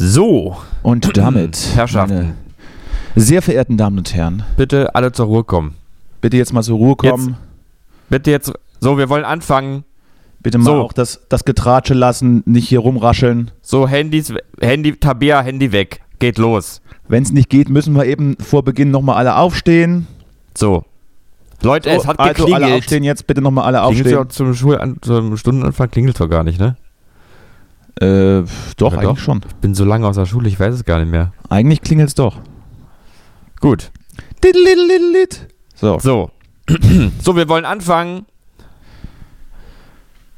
So, Und damit, Herrschaften. sehr verehrten Damen und Herren, bitte alle zur Ruhe kommen. bitte jetzt mal zur Ruhe kommen. Bitte jetzt, so, wir wollen anfangen. Bitte mal So. auch das, das Getratsche lassen, nicht hier rumrascheln. So, Handys, Handy, Tabea, Handy weg. Geht los. Wenn es nicht geht, müssen wir eben vor Beginn nochmal alle aufstehen. So. Leute, es hat also alle geklingelt. aufstehen jetzt, bitte nochmal alle Klingelt ja aufstehen. zum, Schulan zum Stundenanfang klingelt doch gar nicht, ne? Äh, doch, Ja, eigentlich doch. schon. Bin so lange aus der Schule, ich weiß es gar nicht mehr. Eigentlich klingelt es doch. Gut. So. So. so, wir wollen anfangen.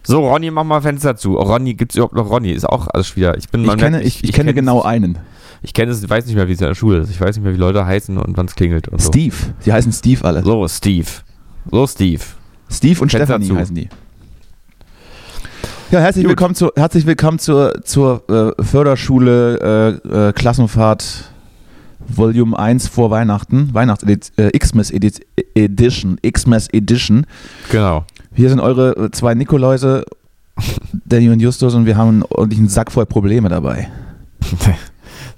So, Ronny, mach mal Fenster zu. Oh, Ronny, gibt's überhaupt noch Ronny? Ist auch alles wieder. Ich bin Ich kenne, merkt, ich, ich kenne kenn genau es- einen. Ich kenne es, ich weiß nicht mehr, wie es in der Schule ist. Ich weiß nicht mehr, wie Leute heißen und wann es klingelt und so. Steve. Die heißen Steve alle. So, Steve. So, Steve. Steve und Fenster Stefanie zu. heißen die. Ja, herzlich Gut. willkommen, zu, herzlich willkommen zur, zur äh, Förderschule äh, äh, Klassenfahrt Volume 1 vor Weihnachten. Weihnachts äh, Xmas Edi- Edition. Xmas Edition. Genau. Hier sind eure äh, zwei Nikoläuse, Danny und Justus, und wir haben einen ordentlichen Sack voll Probleme dabei.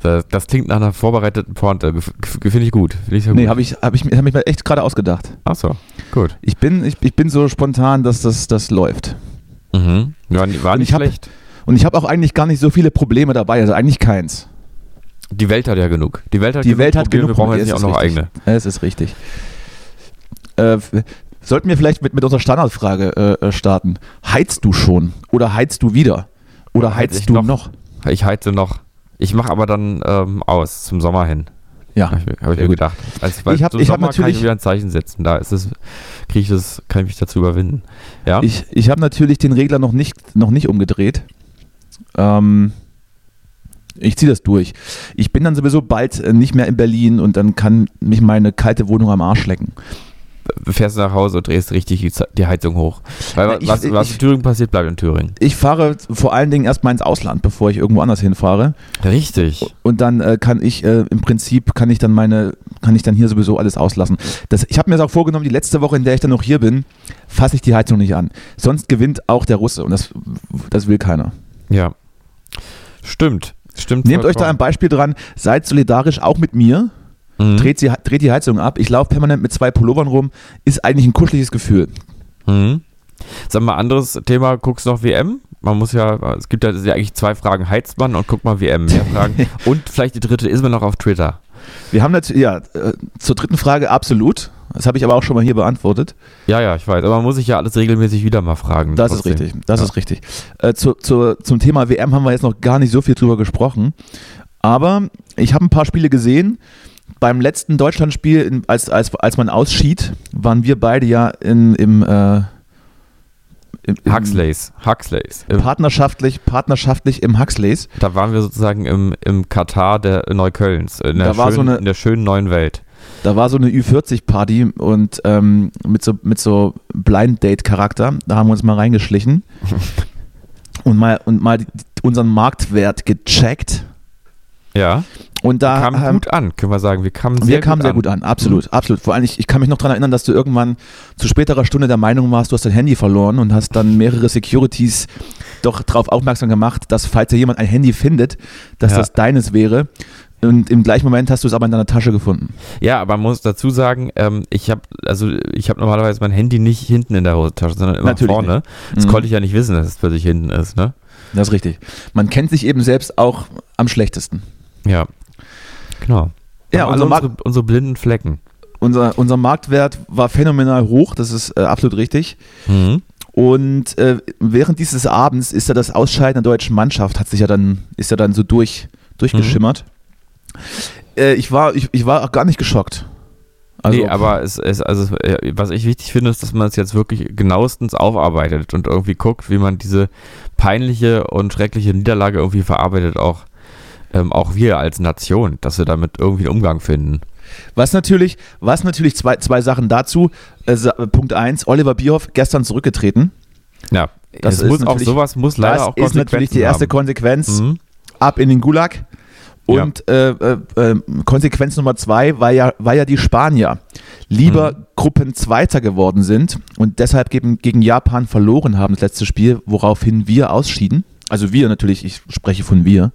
Das, das klingt nach einer vorbereiteten Pointe. Finde ich gut. Finde ich sehr Nee, gut. habe ich, hab ich, mir- hab ich mir echt gerade ausgedacht. Ach so, gut. Ich bin, ich, ich bin so spontan, dass das, das läuft. Mhm. War, ni- war Und nicht hab-. Und ich habe auch eigentlich gar nicht so viele Probleme dabei, also eigentlich keins. Die Welt hat ja genug. Die Welt hat Die genug Welt hat Probleme, genug Wir brauchen jetzt nicht auch noch ist eigene. Es ist richtig. Äh, sollten wir vielleicht mit, mit unserer Standardfrage äh, äh, starten. Heizt du schon? Oder heizt du wieder? Oder Heiz heizt ich du noch? noch? Ich heize noch. Ich mache aber dann ähm, aus zum Sommer hin. Ja. Habe ich, hab ich mir gedacht. Also, Ich hab- zum ich hab Sommer kann natürlich- ich wieder ein Zeichen setzen. Da ist es, kriege ich das, kann ich mich dazu überwinden. Ja. Ich, ich habe natürlich den Regler noch nicht, noch nicht umgedreht. Ähm, ich ziehe das durch. Ich bin dann sowieso bald äh, nicht mehr in Berlin und dann kann mich meine kalte Wohnung am Arsch lecken. Fährst nach Hause und drehst richtig die, Heizung hoch. Weil ich- was, was ich- in Thüringen passiert, bleibt in Thüringen. Ich fahre vor allen Dingen erstmal ins Ausland, bevor ich irgendwo anders hinfahre. Richtig. Und dann äh, kann ich äh, im Prinzip kann ich dann meine kann ich dann hier sowieso alles auslassen. Das, ich habe mir das auch vorgenommen, die letzte Woche, in der ich dann noch hier bin, fasse ich die Heizung nicht an. Sonst gewinnt auch der Russe und das, das will keiner. Ja. Stimmt. Stimmt. Nehmt euch da ein Beispiel dran, seid solidarisch auch mit mir, Mhm. dreht, sie, dreht die Heizung ab. Ich laufe permanent mit zwei Pullovern rum, ist eigentlich ein kuscheliges Gefühl. Mhm. Sag mal, anderes Thema, guckst noch WM? Man muss ja, es gibt ja, ja eigentlich zwei Fragen, heizt man und guck mal WM, mehr Fragen. und vielleicht die dritte, ist man noch auf Twitter? Wir haben natürlich, ja, äh, zur dritten Frage absolut. Das habe ich aber auch schon mal hier beantwortet. Ja, ja, ich weiß, aber man muss sich ja alles regelmäßig wieder mal fragen. Das trotzdem. ist richtig. Das Ja. ist richtig. Äh, zu, zu, zum Thema WM haben wir jetzt noch gar nicht so viel drüber gesprochen. Aber ich habe ein paar Spiele gesehen. Beim letzten Deutschlandspiel, als, als, als man ausschied, waren wir beide ja in, im, äh, im, im Huxleys, Huxleys. Partnerschaftlich, partnerschaftlich im Huxleys. da waren wir sozusagen im, im Katar der Neuköllns, in der, Da war so schönen, eine- in der schönen neuen Welt. Da war so eine Ü40-Party und ähm, mit so, mit so Blind-Date-Charakter. Da haben wir uns mal reingeschlichen und mal, und mal unseren Marktwert gecheckt. Ja, Und da kam haben- gut an, können wir sagen. Wir kamen sehr wir gut kamen sehr an. gut an, absolut, absolut. Vor allem, ich, ich kann mich noch daran erinnern, dass du irgendwann zu späterer Stunde der Meinung warst, du hast dein Handy verloren und hast dann mehrere Securities doch darauf aufmerksam gemacht, dass falls ja jemand ein Handy findet, dass Ja. das deines wäre. Und im gleichen Moment hast du es aber in deiner Tasche gefunden. Ja, aber man muss dazu sagen, ähm, ich habe also ich habe normalerweise mein Handy nicht hinten in der Hosentasche, sondern immer Natürlich vorne. Das Mhm. konnte ich ja nicht wissen, dass es plötzlich hinten ist, ne? Das ist richtig. Man kennt sich eben selbst auch am schlechtesten. Ja. Genau. Ja, Markt, unsere, unsere blinden Flecken. unser, unser Marktwert war phänomenal hoch, das ist äh, absolut richtig. Mhm. Und äh, während dieses Abends ist ja das Ausscheiden der deutschen Mannschaft, hat sich ja dann, ist ja dann so durch, durchgeschimmert. Äh, ich, war, ich, ich war auch gar nicht geschockt. Also, nee, aber es ist, also, was ich wichtig finde, ist, dass man es jetzt wirklich genauestens aufarbeitet und irgendwie guckt, wie man diese peinliche und schreckliche Niederlage irgendwie verarbeitet, auch, ähm, auch wir als Nation, dass wir damit irgendwie einen Umgang finden. Was natürlich, was natürlich zwei, zwei Sachen dazu. Äh, Punkt 1, Oliver Bierhoff gestern zurückgetreten. Ja, das es muss auch sowas muss leider auch Das ist natürlich die erste haben. Konsequenz. Mhm. Ab in den Gulag. Und ja. äh, äh, Konsequenz Nummer zwei war ja, war ja die Spanier lieber mhm. Gruppenzweiter geworden sind und deshalb gegen, gegen Japan verloren haben, das letzte Spiel, woraufhin wir ausschieden. Also wir natürlich, ich spreche von wir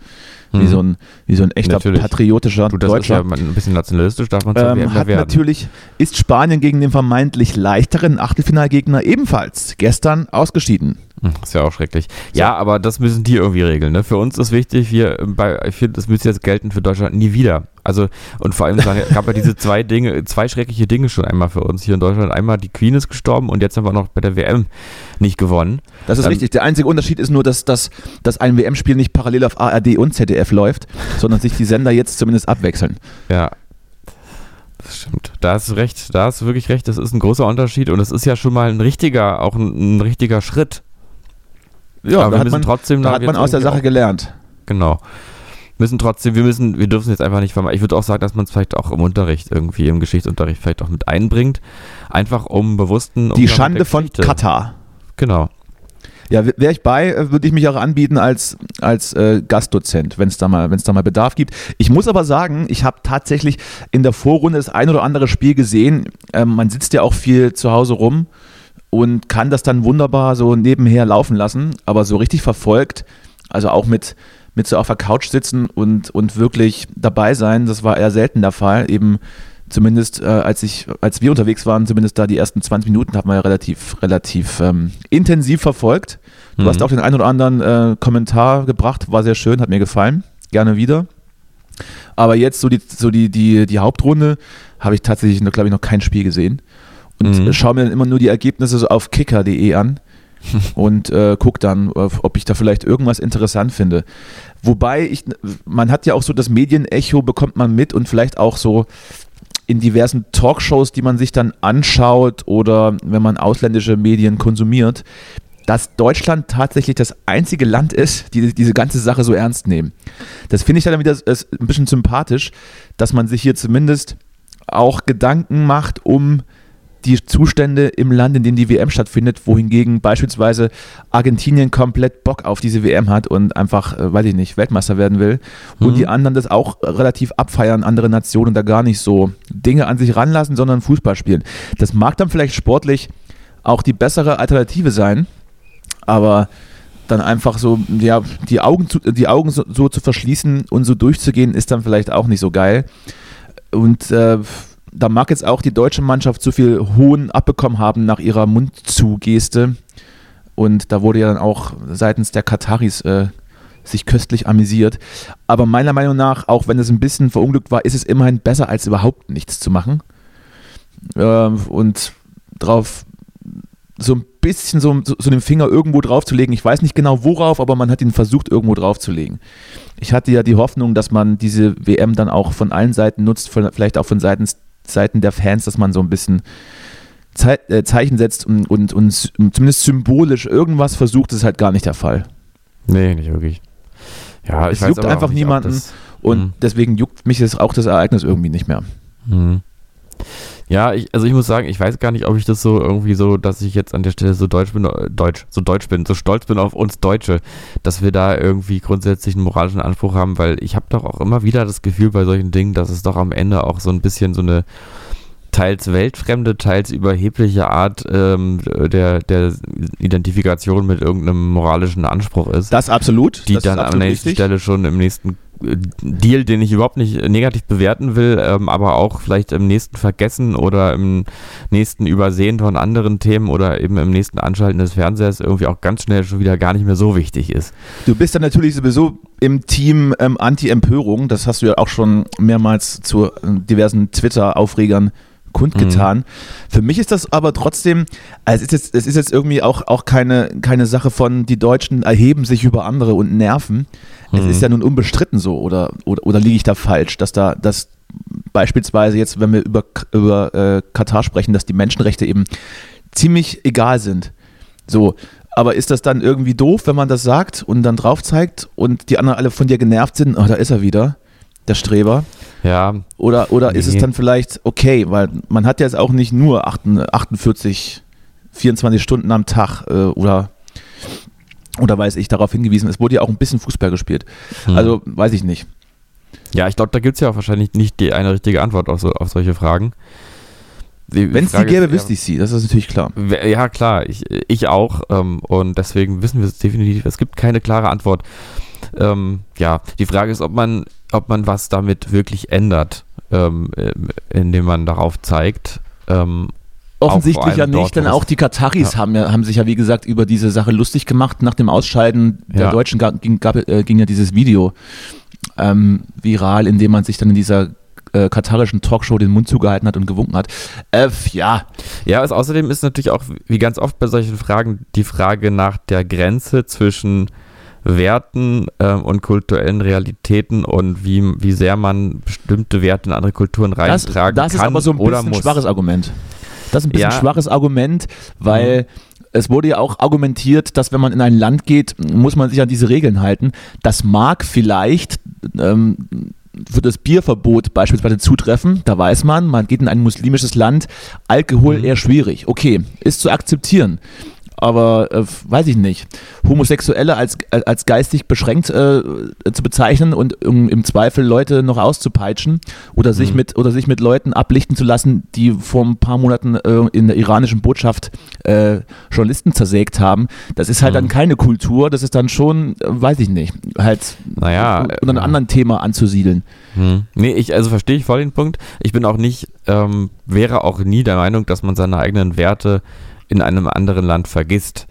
wie, mhm. so ein, wie so ein echter natürlich. patriotischer du, das Deutscher. Ist ja ein bisschen nationalistisch, darf man sagen. Ähm, hat werden. natürlich, ist Spanien gegen den vermeintlich leichteren Achtelfinalgegner ebenfalls gestern ausgeschieden. Hm, ist ja auch schrecklich. Ja, aber das müssen die irgendwie regeln. Ne? Für uns ist wichtig, wir, bei, ich finde, das müsste jetzt gelten für Deutschland nie wieder. Also, und vor allem sagen, gab ja diese zwei Dinge, zwei schreckliche Dinge schon einmal für uns hier in Deutschland. Einmal die Queen ist gestorben und jetzt haben wir noch bei der WM nicht gewonnen. Das ist ähm, richtig. Der einzige Unterschied ist nur, dass, dass, dass ein WM-Spiel nicht parallel auf ARD und ZDF läuft, sondern sich die Sender jetzt zumindest abwechseln. Ja. Das stimmt. Da hast du recht. Da hast du wirklich recht. Das ist ein großer Unterschied und es ist ja schon mal ein richtiger, auch ein, ein richtiger Schritt. Ja, Aber da hat man, trotzdem da hat man aus der Sache gelernt. Genau müssen trotzdem, wir müssen, wir dürfen jetzt einfach nicht vermeiden. Ich würde auch sagen, dass man es vielleicht auch im Unterricht irgendwie, im Geschichtsunterricht vielleicht auch mit einbringt. Einfach um bewussten. Die Schande von Katar. Genau. Ja, wäre ich bei, äh, würde ich mich auch anbieten als, als äh, Gastdozent, wenn es da, mal, da mal Bedarf gibt. Ich muss aber sagen, ich habe tatsächlich in der Vorrunde das ein oder andere Spiel gesehen. Ähm, man sitzt ja auch viel zu Hause rum und kann das dann wunderbar so nebenher laufen lassen, aber so richtig verfolgt, also auch mit, mit so auf der Couch sitzen und, und wirklich dabei sein, das war eher selten der Fall. Eben zumindest äh, als ich, als wir unterwegs waren, zumindest da die ersten 20 Minuten hat man ja relativ, relativ ähm, intensiv verfolgt. Du mhm. hast auch den einen oder anderen äh, Kommentar gebracht, war sehr schön, hat mir gefallen. Gerne wieder. Aber jetzt so die, so die, die, die Hauptrunde habe ich tatsächlich, glaube ich, noch kein Spiel gesehen. Und mhm. schaue mir dann immer nur die Ergebnisse so auf kicker.de an und äh, gucke dann, ob ich da vielleicht irgendwas interessant finde. Wobei ich, man hat ja auch so das Medienecho bekommt man mit und vielleicht auch so in diversen Talkshows, die man sich dann anschaut oder wenn man ausländische Medien konsumiert, dass Deutschland tatsächlich das einzige Land ist, die diese ganze Sache so ernst nehmen. Das finde ich dann wieder ein bisschen sympathisch, dass man sich hier zumindest auch Gedanken macht um die Zustände im Land, in dem die WM stattfindet, wohingegen beispielsweise Argentinien komplett Bock auf diese WM hat und einfach, äh, weiß ich nicht, Weltmeister werden will. Und mhm. die anderen das auch relativ abfeiern, andere Nationen da gar nicht so Dinge an sich ranlassen, sondern Fußball spielen. Das mag dann vielleicht sportlich auch die bessere Alternative sein, aber dann einfach so, ja, die Augen, zu, die Augen so, so zu verschließen und so durchzugehen, ist dann vielleicht auch nicht so geil. Und äh, da mag jetzt auch die deutsche Mannschaft zu viel Hohn abbekommen haben nach ihrer Mundzugeste. Und da wurde ja dann auch seitens der Kataris äh, sich köstlich amüsiert. Aber meiner Meinung nach, auch wenn es ein bisschen verunglückt war, ist es immerhin besser, als überhaupt nichts zu machen. Äh, und drauf so ein bisschen so, so, so, den Finger irgendwo draufzulegen. Ich weiß nicht genau worauf, aber man hat ihn versucht, irgendwo draufzulegen. Ich hatte ja die Hoffnung, dass man diese WM dann auch von allen Seiten nutzt, vielleicht auch von Seiten Seiten der Fans, dass man so ein bisschen Ze äh, Zeichen setzt und, und, und zumindest symbolisch irgendwas versucht, ist halt gar nicht der Fall. Nee, nicht wirklich. Ja, es juckt einfach niemanden das, und mh. deswegen juckt mich jetzt auch das Ereignis irgendwie nicht mehr. Mhm. Ja, ich, also ich muss sagen, ich weiß gar nicht, ob ich das so irgendwie so, dass ich jetzt an der Stelle so deutsch bin, äh, deutsch, so deutsch bin, so stolz bin auf uns Deutsche, dass wir da irgendwie grundsätzlich einen moralischen Anspruch haben, weil ich habe doch auch immer wieder das Gefühl bei solchen Dingen, dass es doch am Ende auch so ein bisschen so eine teils weltfremde, teils überhebliche Art ähm, der, der Identifikation mit irgendeinem moralischen Anspruch ist. Das absolut. Die das dann an der nächsten Stelle schon im nächsten Deal, den ich überhaupt nicht negativ bewerten will, ähm, aber auch vielleicht im nächsten vergessen oder im nächsten Übersehen von anderen Themen oder eben im nächsten Anschalten des Fernsehers irgendwie auch ganz schnell schon wieder gar nicht mehr so wichtig ist. Du bist dann natürlich sowieso im Team ähm, Anti-Empörung, das hast du ja auch schon mehrmals zu äh, diversen Twitter-Aufregern kundgetan. Mhm. Für mich ist das aber trotzdem, also es ist jetzt, es ist jetzt irgendwie auch, auch keine, keine Sache von, die Deutschen erheben sich über andere und nerven. Mhm. Es ist ja nun unbestritten so, oder, oder, oder liege ich da falsch, dass da, dass beispielsweise jetzt, wenn wir über, über äh, Katar sprechen, dass die Menschenrechte eben ziemlich egal sind. So, aber ist das dann irgendwie doof, wenn man das sagt und dann drauf zeigt und die anderen alle von dir genervt sind? Oh, da ist er wieder, der Streber. Ja. Oder, oder nee. ist es dann vielleicht okay, weil man hat ja jetzt auch nicht nur 48, 24 Stunden am Tag äh, oder oder weiß ich darauf hingewiesen, es wurde ja auch ein bisschen Fußball gespielt. Hm. Also weiß ich nicht. Ja, ich glaube, da gibt es ja auch wahrscheinlich nicht die eine richtige Antwort auf, so, auf solche Fragen. Wenn es die gäbe, wüsste ich sie, das ist natürlich klar. Ja, klar, ich, ich auch. Ähm, und deswegen wissen wir es definitiv. Es gibt keine klare Antwort. Ähm, ja, die Frage ist, ob man, ob man was damit wirklich ändert, ähm, indem man darauf zeigt. Ähm, Offensichtlich ja nicht, denn auch die Kataris ja. Haben, ja, haben sich ja, wie gesagt, über diese Sache lustig gemacht. Nach dem Ausscheiden der ja. Deutschen ging, gab, äh, ging ja dieses Video ähm, viral, in dem man sich dann in dieser äh, katarischen Talkshow den Mund zugehalten hat und gewunken hat. Äh, ja. Ja, also außerdem ist natürlich auch, wie ganz oft bei solchen Fragen, die Frage nach der Grenze zwischen Werten äh, und kulturellen Realitäten und wie, wie sehr man bestimmte Werte in andere Kulturen reintragen das, das kann. Das ist aber so ein bisschen ein schwaches Argument. Das ist ein bisschen ja. schwaches Argument, weil mhm. es wurde ja auch argumentiert, dass wenn man in ein Land geht, muss man sich an diese Regeln halten. Das mag vielleicht ähm, für das Bierverbot beispielsweise zutreffen. Da weiß man, man geht in ein muslimisches Land, Alkohol mhm. eher schwierig. Okay, ist zu akzeptieren aber äh, weiß ich nicht, Homosexuelle als, als geistig beschränkt äh, zu bezeichnen und um, im Zweifel Leute noch auszupeitschen oder sich, mhm. mit, oder sich mit Leuten ablichten zu lassen, die vor ein paar Monaten äh, in der iranischen Botschaft äh, Journalisten zersägt haben, das ist halt mhm. dann keine Kultur, das ist dann schon, äh, weiß ich nicht, halt naja, unter einem anderen Thema anzusiedeln. Mhm. Nee, ich, also verstehe ich voll den Punkt. Ich bin auch nicht, ähm, wäre auch nie der Meinung, dass man seine eigenen Werte in einem anderen Land vergisst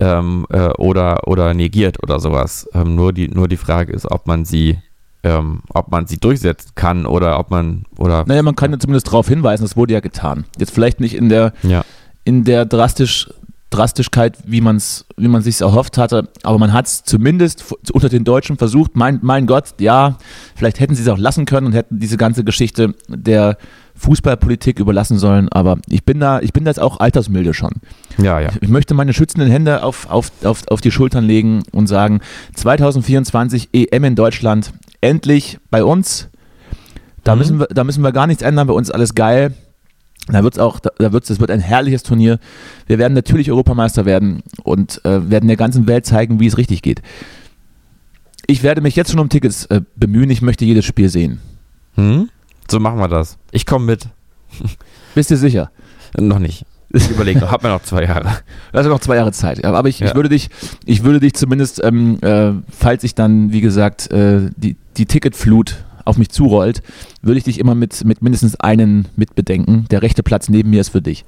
ähm, äh, oder, oder negiert oder sowas. Ähm, nur, die, nur die Frage ist, ob man sie ähm, ob man sie durchsetzen kann oder ob man oder naja man kann ja zumindest darauf hinweisen das wurde ja getan jetzt vielleicht nicht in der ja. in der drastisch Drastischkeit, wie man es wie man sich erhofft hatte, aber man hat es zumindest unter den Deutschen versucht. Mein, mein Gott, ja, vielleicht hätten sie es auch lassen können und hätten diese ganze Geschichte der Fußballpolitik überlassen sollen, aber ich bin da, ich bin da jetzt auch altersmilde schon. Ja, ja. Ich möchte meine schützenden Hände auf, auf, auf, auf die Schultern legen und sagen, 2024 EM in Deutschland, endlich bei uns. Da, mhm. müssen wir, da müssen wir gar nichts ändern, bei uns alles geil. Da wird's auch, da wird's, das wird ein herrliches Turnier. Wir werden natürlich Europameister werden und äh, werden der ganzen Welt zeigen, wie es richtig geht. Ich werde mich jetzt schon um Tickets äh, bemühen. Ich möchte jedes Spiel sehen. Hm? So machen wir das. Ich komme mit. Bist du sicher? Noch nicht. Ich überlege noch, hab mir noch zwei Jahre. Also noch zwei Jahre Zeit. Aber ich, ja. ich würde dich, ich würde dich zumindest, ähm, äh, falls ich dann, wie gesagt, äh, die, die Ticketflut auf mich zurollt, würde ich dich immer mit, mit mindestens einen mitbedenken. Der rechte Platz neben mir ist für dich.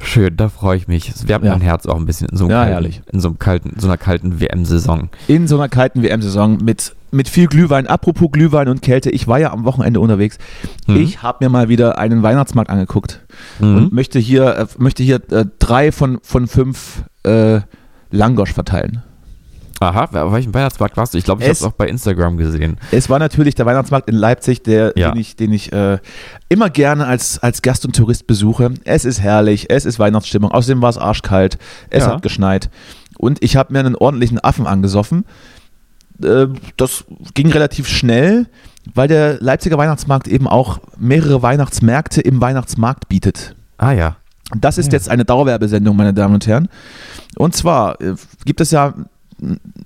Schön, da freue ich mich. Es wärmt ja. mein Herz auch ein bisschen in so, einem ja, kalten, in so, einem kalten, so einer kalten WM-Saison. In so einer kalten WM-Saison mit, mit viel Glühwein. Apropos Glühwein und Kälte, ich war ja am Wochenende unterwegs. Mhm. Ich habe mir mal wieder einen Weihnachtsmarkt angeguckt mhm. und möchte hier, äh, möchte hier äh, drei von, von fünf äh, Langosch verteilen. Aha, auf welchem Weihnachtsmarkt warst du? Ich glaube, ich habe es auch bei Instagram gesehen. Es war natürlich der Weihnachtsmarkt in Leipzig, der, ja. den ich, den ich äh, immer gerne als, als Gast und Tourist besuche. Es ist herrlich, es ist Weihnachtsstimmung. Außerdem war es arschkalt, es ja. hat geschneit. Und ich habe mir einen ordentlichen Affen angesoffen. Äh, das ging relativ schnell, weil der Leipziger Weihnachtsmarkt eben auch mehrere Weihnachtsmärkte im Weihnachtsmarkt bietet. Ah ja. Das ist ja. jetzt eine Dauerwerbesendung, meine Damen und Herren. Und zwar äh, gibt es ja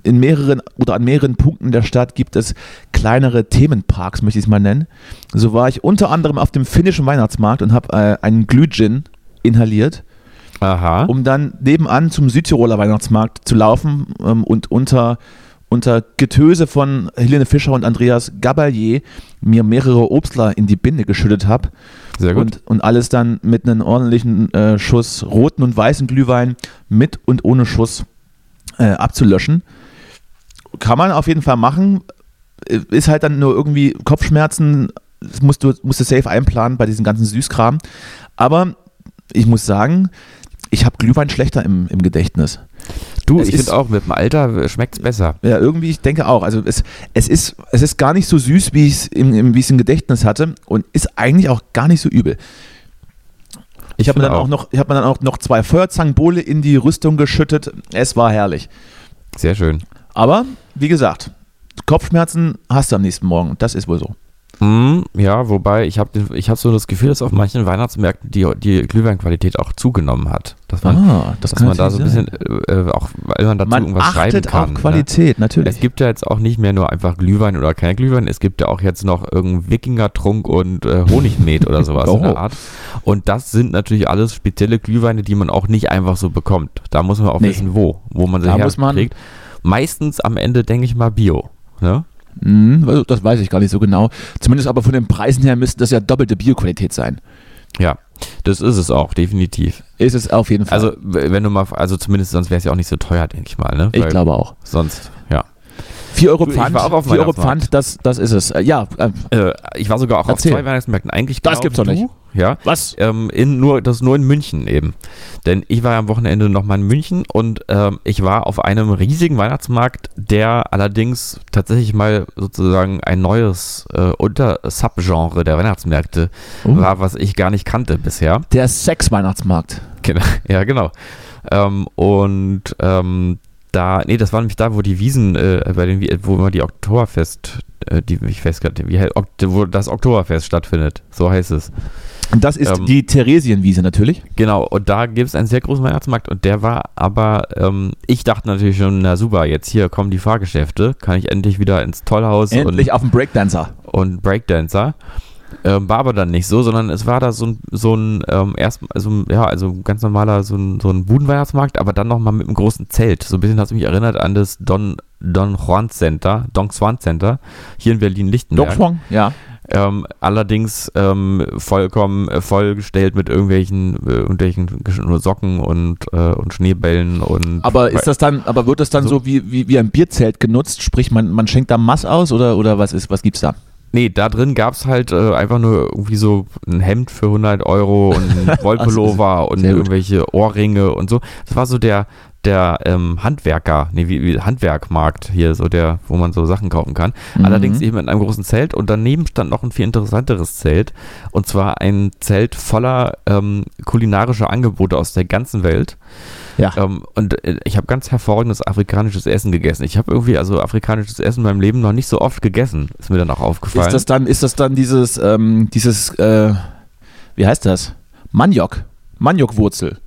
in mehreren oder an mehreren Punkten der Stadt gibt es kleinere Themenparks, möchte ich es mal nennen. So war ich unter anderem auf dem finnischen Weihnachtsmarkt und habe äh, einen Glühgin inhaliert. Aha. Um dann nebenan zum Südtiroler Weihnachtsmarkt zu laufen ähm, und unter, unter Getöse von Helene Fischer und Andreas Gabalier mir mehrere Obstler in die Binde geschüttet habe. Sehr gut. Und, und alles dann mit einem ordentlichen äh, Schuss roten und weißen Glühwein mit und ohne Schuss äh, abzulöschen. Kann man auf jeden Fall machen. Ist halt dann nur irgendwie Kopfschmerzen, das musst du, musst du safe einplanen bei diesem ganzen Süßkram. Aber ich muss sagen, ich habe Glühwein schlechter im, im Gedächtnis. Du, Es ich ist- finde auch, mit dem Alter schmeckt es besser. Ja, irgendwie, ich denke auch. Also es, es, ist, es ist gar nicht so süß, wie ich es im, im, im Gedächtnis hatte und ist eigentlich auch gar nicht so übel. Ich habe mir, dann auch noch- ich hab mir dann auch noch zwei Feuerzangenbowle in die Rüstung geschüttet. Es war herrlich. Sehr schön. Aber, wie gesagt, Kopfschmerzen hast du am nächsten Morgen. Das ist wohl so. Mm, ja, wobei ich habe ich hab so das Gefühl, dass auf manchen Weihnachtsmärkten die, die Glühweinqualität auch zugenommen hat. Dass man, Ah, das dass man da so ein bisschen, äh, äh, auch weil man dazu Man irgendwas schreiben kann. auf Qualität, Ne? natürlich. Es gibt ja jetzt auch nicht mehr nur einfach Glühwein oder kein Glühwein, es gibt ja auch jetzt noch irgendeinen Wikingertrunk und äh, Honigmet oder sowas in Oh. der Art. Und das sind natürlich alles spezielle Glühweine, die man auch nicht einfach so bekommt. Da muss man auch Nee. wissen, wo, wo man sie Da herkriegt. Meistens am Ende denke ich mal Bio. Ne? Hm, das weiß ich gar nicht so genau. Zumindest aber von den Preisen her müsste das ja doppelte Bioqualität sein. Ja, das ist es auch, definitiv. Ist es auf jeden Fall. Also, wenn du mal, also zumindest sonst wäre es ja auch nicht so teuer, denke ich mal, ne? ich glaube auch. Sonst, ja. 4 Euro ich Pfand, 4 Euro. Pfand, das, das ist es. Äh, Ja, äh, Äh, ich war sogar auch Erzähl. auf zwei Weihnachtsmärkten. Eigentlich Das gibt's doch nicht. Ja. was? Ähm, in nur, das nur in München eben. Denn ich war ja am Wochenende nochmal in München und ähm, ich war auf einem riesigen Weihnachtsmarkt, der allerdings tatsächlich mal sozusagen ein neues äh, Unter-Subgenre der Weihnachtsmärkte Oh. war, was ich gar nicht kannte bisher. Der Sex-Weihnachtsmarkt. Genau, ja, genau. Ähm, und ähm, da, nee, das war nämlich da, wo die Wiesen, äh, bei den, Wie- wo immer die Oktoberfest, äh, die ich festgehalten, wie, hei- Ok- wo das Oktoberfest stattfindet, so heißt es. Und das ist Ähm. die Theresienwiese natürlich. Genau, und da gibt es einen sehr großen Weihnachtsmarkt und der war aber, ähm, ich dachte natürlich schon, na super, jetzt hier kommen die Fahrgeschäfte, kann ich endlich wieder ins Tollhaus Endlich auf dem Breakdancer. und, und Breakdancer. Ähm, war aber dann nicht so, sondern es war da so ein, so ein ähm, erst, also ja, also ganz normaler, so ein, so ein Budenweihnachtsmarkt, aber dann nochmal mit einem großen Zelt. So ein bisschen hat es mich erinnert an das Don, Don Juan Center, Don Juan Center, hier in Berlin-Lichtenberg. Dockschwang, ja. Ähm, allerdings ähm, vollkommen äh, vollgestellt mit irgendwelchen, äh, irgendwelchen Socken und, äh, und Schneebällen und. Aber ist das dann, aber wird das dann so, So- wie, wie, wie ein Bierzelt genutzt? Sprich, man, man schenkt da Mass aus oder, oder was ist, was gibt's da? Nee, da drin gab es halt äh, einfach nur irgendwie so ein Hemd für 100 Euro und ein Wollpullover und irgendwelche Ohrringe und so. Das war so der, der ähm, Handwerker, nee, wie, wie Handwerkmarkt hier, so der, wo man so Sachen kaufen kann. Mhm. Allerdings eben in einem großen Zelt und daneben stand noch ein viel interessanteres Zelt und zwar ein Zelt voller ähm, kulinarischer Angebote aus der ganzen Welt. Ja. Ähm, und äh, ich habe ganz hervorragendes afrikanisches Essen gegessen. Ich habe irgendwie also afrikanisches Essen in meinem Leben noch nicht so oft gegessen. Ist mir dann auch aufgefallen. Ist das dann, ist das dann dieses, ähm, dieses, äh, wie heißt das? Maniok. Maniokwurzel.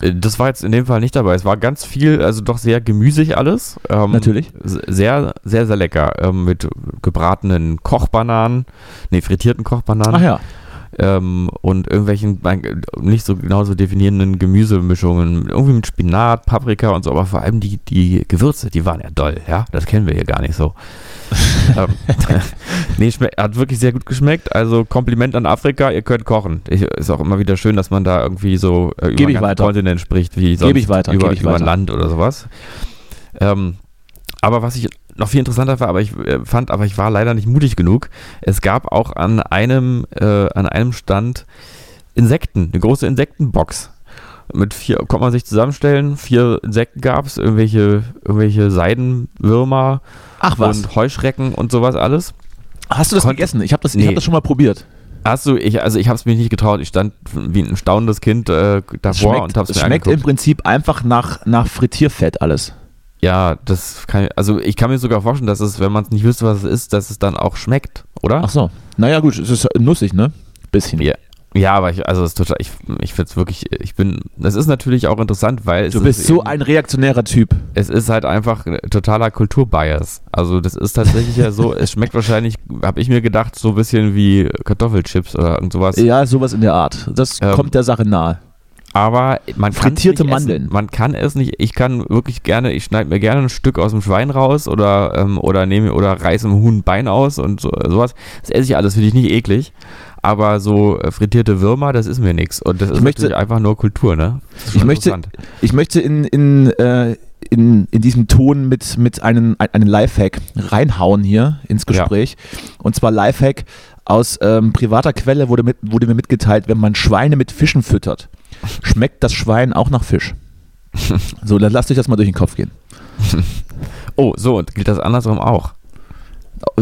Äh, Das war jetzt in dem Fall nicht dabei. Es war ganz viel, also doch sehr gemüsig alles. Ähm, Natürlich. Sehr, sehr, sehr lecker. Ähm, mit gebratenen Kochbananen, nee, frittierten Kochbananen. Ach ja. Ähm, und irgendwelchen mein, nicht so genau so definierenden Gemüsemischungen, irgendwie mit Spinat, Paprika und so, aber vor allem die, die Gewürze, die waren ja doll, ja, das kennen wir hier gar nicht so. ähm, nee, hat wirklich sehr gut geschmeckt, also Kompliment an Afrika, ihr könnt kochen. Ich, ist auch immer wieder schön, dass man da irgendwie so äh, über weiter. Kontinent spricht, wie sonst ich weiter, über, gebe ich über weiter. Land oder sowas. Ähm, aber was ich noch viel interessanter war, aber ich äh, fand, aber ich war leider nicht mutig genug. Es gab auch an einem, äh, an einem Stand Insekten, eine große Insektenbox. Mit vier, konnte man sich zusammenstellen, vier Insekten gab es, irgendwelche, irgendwelche Seidenwürmer Ach was. und Heuschrecken und sowas alles. Hast du das Konnt- gegessen? Ich habe das, ich Nee. hab das schon mal probiert. Hast du, ich, also ich habe es mir nicht getraut. Ich stand wie ein staunendes Kind äh, davor und habe es es mir schmeckt im angeguckt. Prinzip einfach nach, nach Frittierfett alles. Ja, das kann ich, also ich kann mir sogar vorstellen, dass es, wenn man es nicht wüsste, was es ist, dass es dann auch schmeckt, oder? Ach so. Naja, gut, es ist nussig, ne? Bisschen. Ja. Ja, aber ich, also es ist total, ich, ich finde es wirklich, ich bin, das ist natürlich auch interessant, weil es Du bist ist so eben- ein reaktionärer Typ. es ist halt einfach ein totaler Kulturbias. Also das ist tatsächlich ja so, es schmeckt wahrscheinlich, habe ich mir gedacht, so ein bisschen wie Kartoffelchips oder irgend sowas. Ja, sowas in der Art. Das Ähm, kommt der Sache nahe. Aber man kann Frittierte Mandeln. Essen. Man kann es nicht. Ich kann wirklich gerne. Ich schneide mir gerne ein Stück aus dem Schwein raus oder ähm, oder nehme oder reiße einem Huhn ein Bein aus und so, sowas. Das esse ich alles. Finde ich nicht eklig. Aber so äh, frittierte Würmer, das ist mir nichts. Und das ist möchte- einfach nur Kultur, ne? Ich möchte-. Ich möchte in, in, äh, in, in diesem Ton mit, mit einem, ein- einem Lifehack reinhauen hier ins Ja. Gespräch. Und zwar Lifehack aus ähm, privater Quelle wurde, mit, wurde mir mitgeteilt, wenn man Schweine mit Fischen füttert, schmeckt das Schwein auch nach Fisch. so, dann lasst euch das mal durch den Kopf gehen. Oh, so, und gilt das andersrum auch?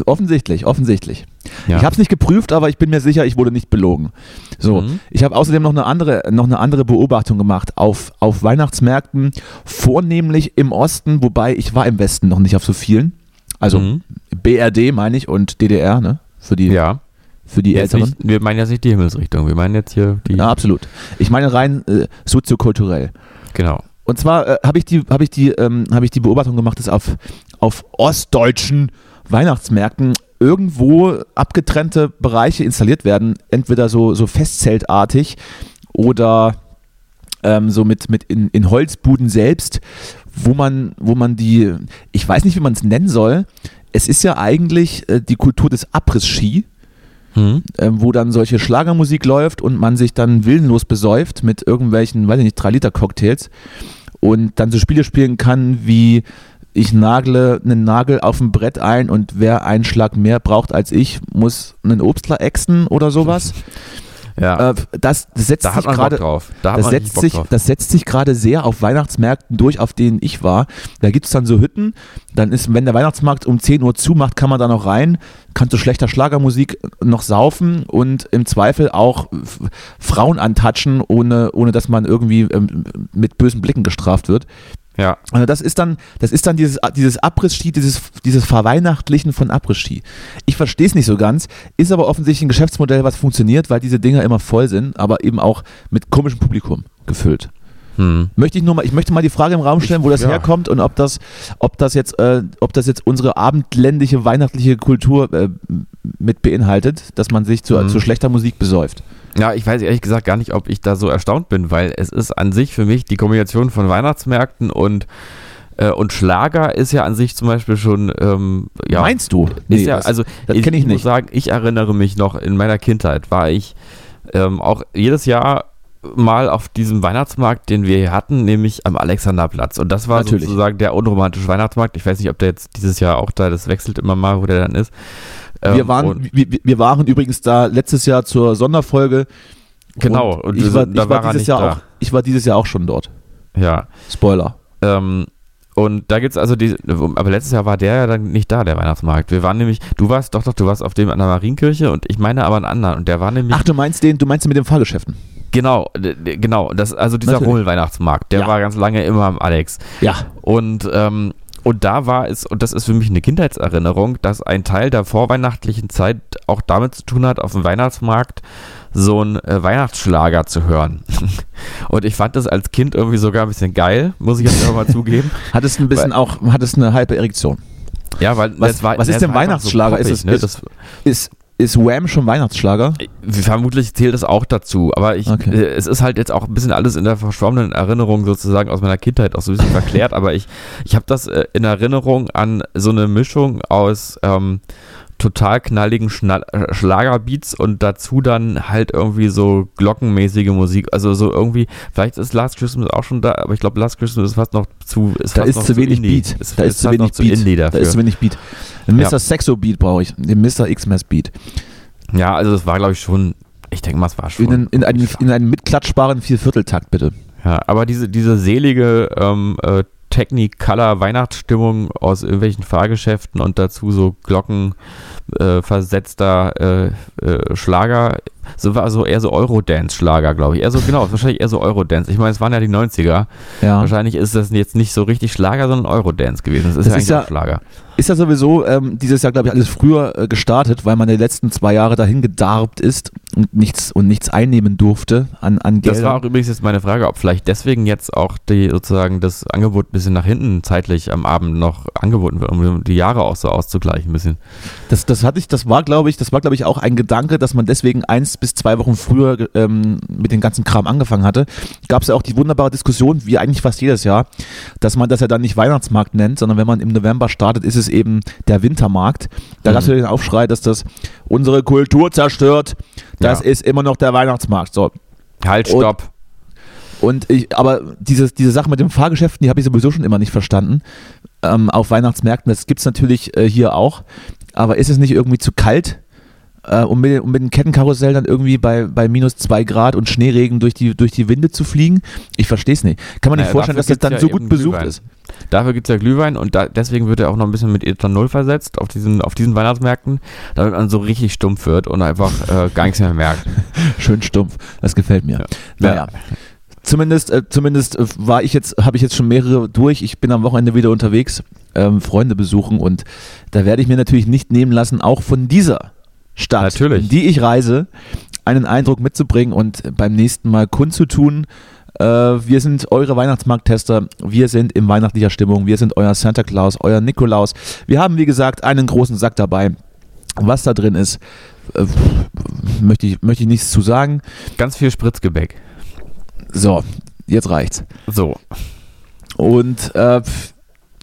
Offensichtlich, offensichtlich. Ja. Ich habe es nicht geprüft, aber ich bin mir sicher, ich wurde nicht belogen. So, Mhm. ich habe außerdem noch eine andere, noch eine andere Beobachtung gemacht auf, auf Weihnachtsmärkten, vornehmlich im Osten, wobei ich war im Westen noch nicht auf so vielen. Also Mhm. BRD meine ich und DDR, ne? Für die, Ja. Für die Jetzt Älteren. nicht, wir meinen jetzt nicht die Himmelsrichtung, wir meinen jetzt hier die. Ja, absolut. Ich meine rein äh, soziokulturell. Genau. Und zwar äh, habe ich die, habe ich die, ähm, habe ich die Beobachtung gemacht, dass auf, auf ostdeutschen Weihnachtsmärkten irgendwo abgetrennte Bereiche installiert werden, entweder so, so Festzeltartig oder ähm, so mit, mit in, in Holzbuden selbst, wo man, wo man die, ich weiß nicht, wie man es nennen soll. Es ist ja eigentlich äh, die Kultur des Abriss-Ski Hm? ähm, wo dann solche Schlagermusik läuft und man sich dann willenlos besäuft mit irgendwelchen, weiß ich nicht, 3-Liter-Cocktails und dann so Spiele spielen kann wie ich nagle einen Nagel auf ein Brett ein und wer einen Schlag mehr braucht als ich, muss einen Obstler ächzen oder sowas. Ja. Äh, das setzt da sich gerade drauf. Da das setzt, sich, drauf. das setzt sich gerade sehr auf Weihnachtsmärkten durch, auf denen ich war. Da gibt es dann so Hütten, dann ist, wenn der Weihnachtsmarkt um 10 Uhr zumacht, kann man da noch rein, kann zu schlechter Schlagermusik noch saufen und im Zweifel auch Frauen antatschen, ohne, ohne dass man irgendwie ähm, mit bösen Blicken gestraft wird. Ja. Also das ist dann, das ist dann dieses, dieses Abriss-Ski, dieses, dieses Verweihnachtlichen von Abriss-Ski. Ich verstehe es nicht so ganz, ist aber offensichtlich ein Geschäftsmodell, was funktioniert, weil diese Dinger immer voll sind, aber eben auch mit komischem Publikum gefüllt. Hm. Möchte ich nur mal, ich möchte mal die Frage im Raum stellen, wo das ja. herkommt und ob das, ob das jetzt, äh, ob das jetzt unsere abendländische weihnachtliche Kultur äh, mit beinhaltet, dass man sich zu, Mhm. zu schlechter Musik besäuft. Ja, ich weiß ehrlich gesagt gar nicht, ob ich da so erstaunt bin, weil es ist an sich für mich die Kombination von Weihnachtsmärkten und, äh, und Schlager ist ja an sich zum Beispiel schon, ähm, ja. Meinst du? ist ja, also das ich muss nicht. sagen, ich erinnere mich noch, in meiner Kindheit war ich ähm, auch jedes Jahr mal auf diesem Weihnachtsmarkt, den wir hier hatten, nämlich am Alexanderplatz. Und das war Natürlich. sozusagen der unromantische Weihnachtsmarkt. Ich weiß nicht, ob der jetzt dieses Jahr auch da, das wechselt immer mal, wo der dann ist. Wir, Ähm, waren, und- wir, wir waren übrigens da letztes Jahr zur Sonderfolge. Genau, Und und ich wir war, ich, war dieses Jahr da. auch, ich war dieses Jahr auch schon dort. ja. Spoiler. Ähm, und da gibt es also die, aber letztes Jahr war der ja dann nicht da, der Weihnachtsmarkt. Wir waren nämlich, du warst, doch, doch, du warst auf dem an der Marienkirche und ich meine aber einen anderen. Und der war nämlich, Ach, du meinst den, du meinst den mit den Fahrgeschäften? genau, genau, das, also dieser Natürlich. Rummelweihnachtsmarkt, der Ja. war ganz lange immer am Alex. Ja. Und, ähm, und da war es, und das ist für mich eine Kindheitserinnerung, dass ein Teil der vorweihnachtlichen Zeit auch damit zu tun hat, auf dem Weihnachtsmarkt so einen äh, Weihnachtsschlager zu hören. und ich fand das als Kind irgendwie sogar ein bisschen geil, muss ich jetzt einfach mal zugeben. Hattest ein bisschen auch, hattest eine halbe Erektion. Ja, weil Was- war, was ist denn Weihnachtsschlager? Ist poppig, es- ne? ist- Ist, ist Wham schon Weihnachtsschlager? vermutlich zählt das auch dazu, aber ich, Okay. äh, es ist halt jetzt auch ein bisschen alles in der verschwommenen Erinnerung sozusagen aus meiner Kindheit auch so ein bisschen verklärt, aber ich, ich habe das äh, in Erinnerung an so eine Mischung aus ähm, total knalligen Schnall äh, Schlagerbeats und dazu dann halt irgendwie so glockenmäßige Musik, also so irgendwie, vielleicht ist Last Christmas auch schon da, aber ich glaube Last Christmas ist fast noch zu, ist Da ist noch zu wenig Indie. Beat. Ist, Da ist zu fast noch wenig Beat. Indie Da ist zu wenig Beat. Ein Ja. Mr. Sexo Beat brauche ich. Den Mr. X-Mess Beat. Ja, also das war glaube ich schon, ich denke mal, es war schon. In, einen- in, einen, in einen mitklatschbaren Viervierteltakt, bitte. Ja, aber diese, diese selige ähm, äh, Technicolor Weihnachtsstimmung aus irgendwelchen Fahrgeschäften und dazu so Glocken äh, versetzter äh, äh, Schlager, so war so eher so Eurodance-Schlager, glaube ich. Eher so, genau, wahrscheinlich eher so Eurodance. Ich meine, es waren ja die 90er. Ja. Wahrscheinlich ist das jetzt nicht so richtig Schlager, sondern Eurodance gewesen. Das ist Das ja ist eigentlich ja- auch Schlager. Ist ja sowieso ähm, dieses Jahr, glaube ich, alles früher äh, gestartet, weil man die letzten zwei Jahre dahin gedarbt ist und nichts, und nichts einnehmen durfte an, an Geld. Das war auch übrigens jetzt meine Frage, ob vielleicht deswegen jetzt auch die sozusagen das Angebot ein bisschen nach hinten zeitlich am Abend noch angeboten wird, um die Jahre auch so auszugleichen ein bisschen. Das, das hatte ich, das war, glaube ich, das war, glaube ich, auch ein Gedanke, dass man deswegen eins bis zwei Wochen früher ähm, mit dem ganzen Kram angefangen hatte. Gab es ja auch die wunderbare Diskussion, wie eigentlich fast jedes Jahr, dass man das ja dann nicht Weihnachtsmarkt nennt, sondern wenn man im November startet, ist es eben der Wintermarkt. Da Mhm. gab es ja den Aufschrei, dass das unsere Kultur zerstört. Das Ja. ist immer noch der Weihnachtsmarkt. So. Halt, Und- stopp. Und ich, aber diese, diese Sache mit den Fahrgeschäften, die habe ich sowieso schon immer nicht verstanden. Ähm, auf Weihnachtsmärkten, das gibt es natürlich äh, hier auch. Aber ist es nicht irgendwie zu kalt? Äh, um, mit, um mit dem Kettenkarussell dann irgendwie bei, bei minus zwei Grad und Schneeregen durch die, durch die Winde zu fliegen? Ich verstehe es nicht. Kann man Naja, nicht vorstellen, dass das dann gibt's so ja gut besucht Glühwein. ist? Dafür gibt es ja Glühwein und da, deswegen wird er auch noch ein bisschen mit Ethanol versetzt auf diesen, auf diesen Weihnachtsmärkten, damit man so richtig stumpf wird und einfach äh, gar nichts mehr merkt. Schön stumpf. Das gefällt mir. Ja. Naja. Zumindest, äh, zumindest äh, war ich jetzt, habe ich jetzt schon mehrere durch. Ich bin am Wochenende wieder unterwegs, ähm, Freunde besuchen und da werde ich mir natürlich nicht nehmen lassen, auch von dieser Stadt, Natürlich. in die ich reise, einen Eindruck mitzubringen und beim nächsten Mal kundzutun. Äh, wir sind eure Weihnachtsmarkttester, wir sind in weihnachtlicher Stimmung, wir sind euer Santa Claus, euer Nikolaus. Wir haben, wie gesagt, einen großen Sack dabei. Was da drin ist, äh, möchte ich, möchte ich nichts zu sagen. Ganz viel Spritzgebäck. So, jetzt reicht's. So. Und äh,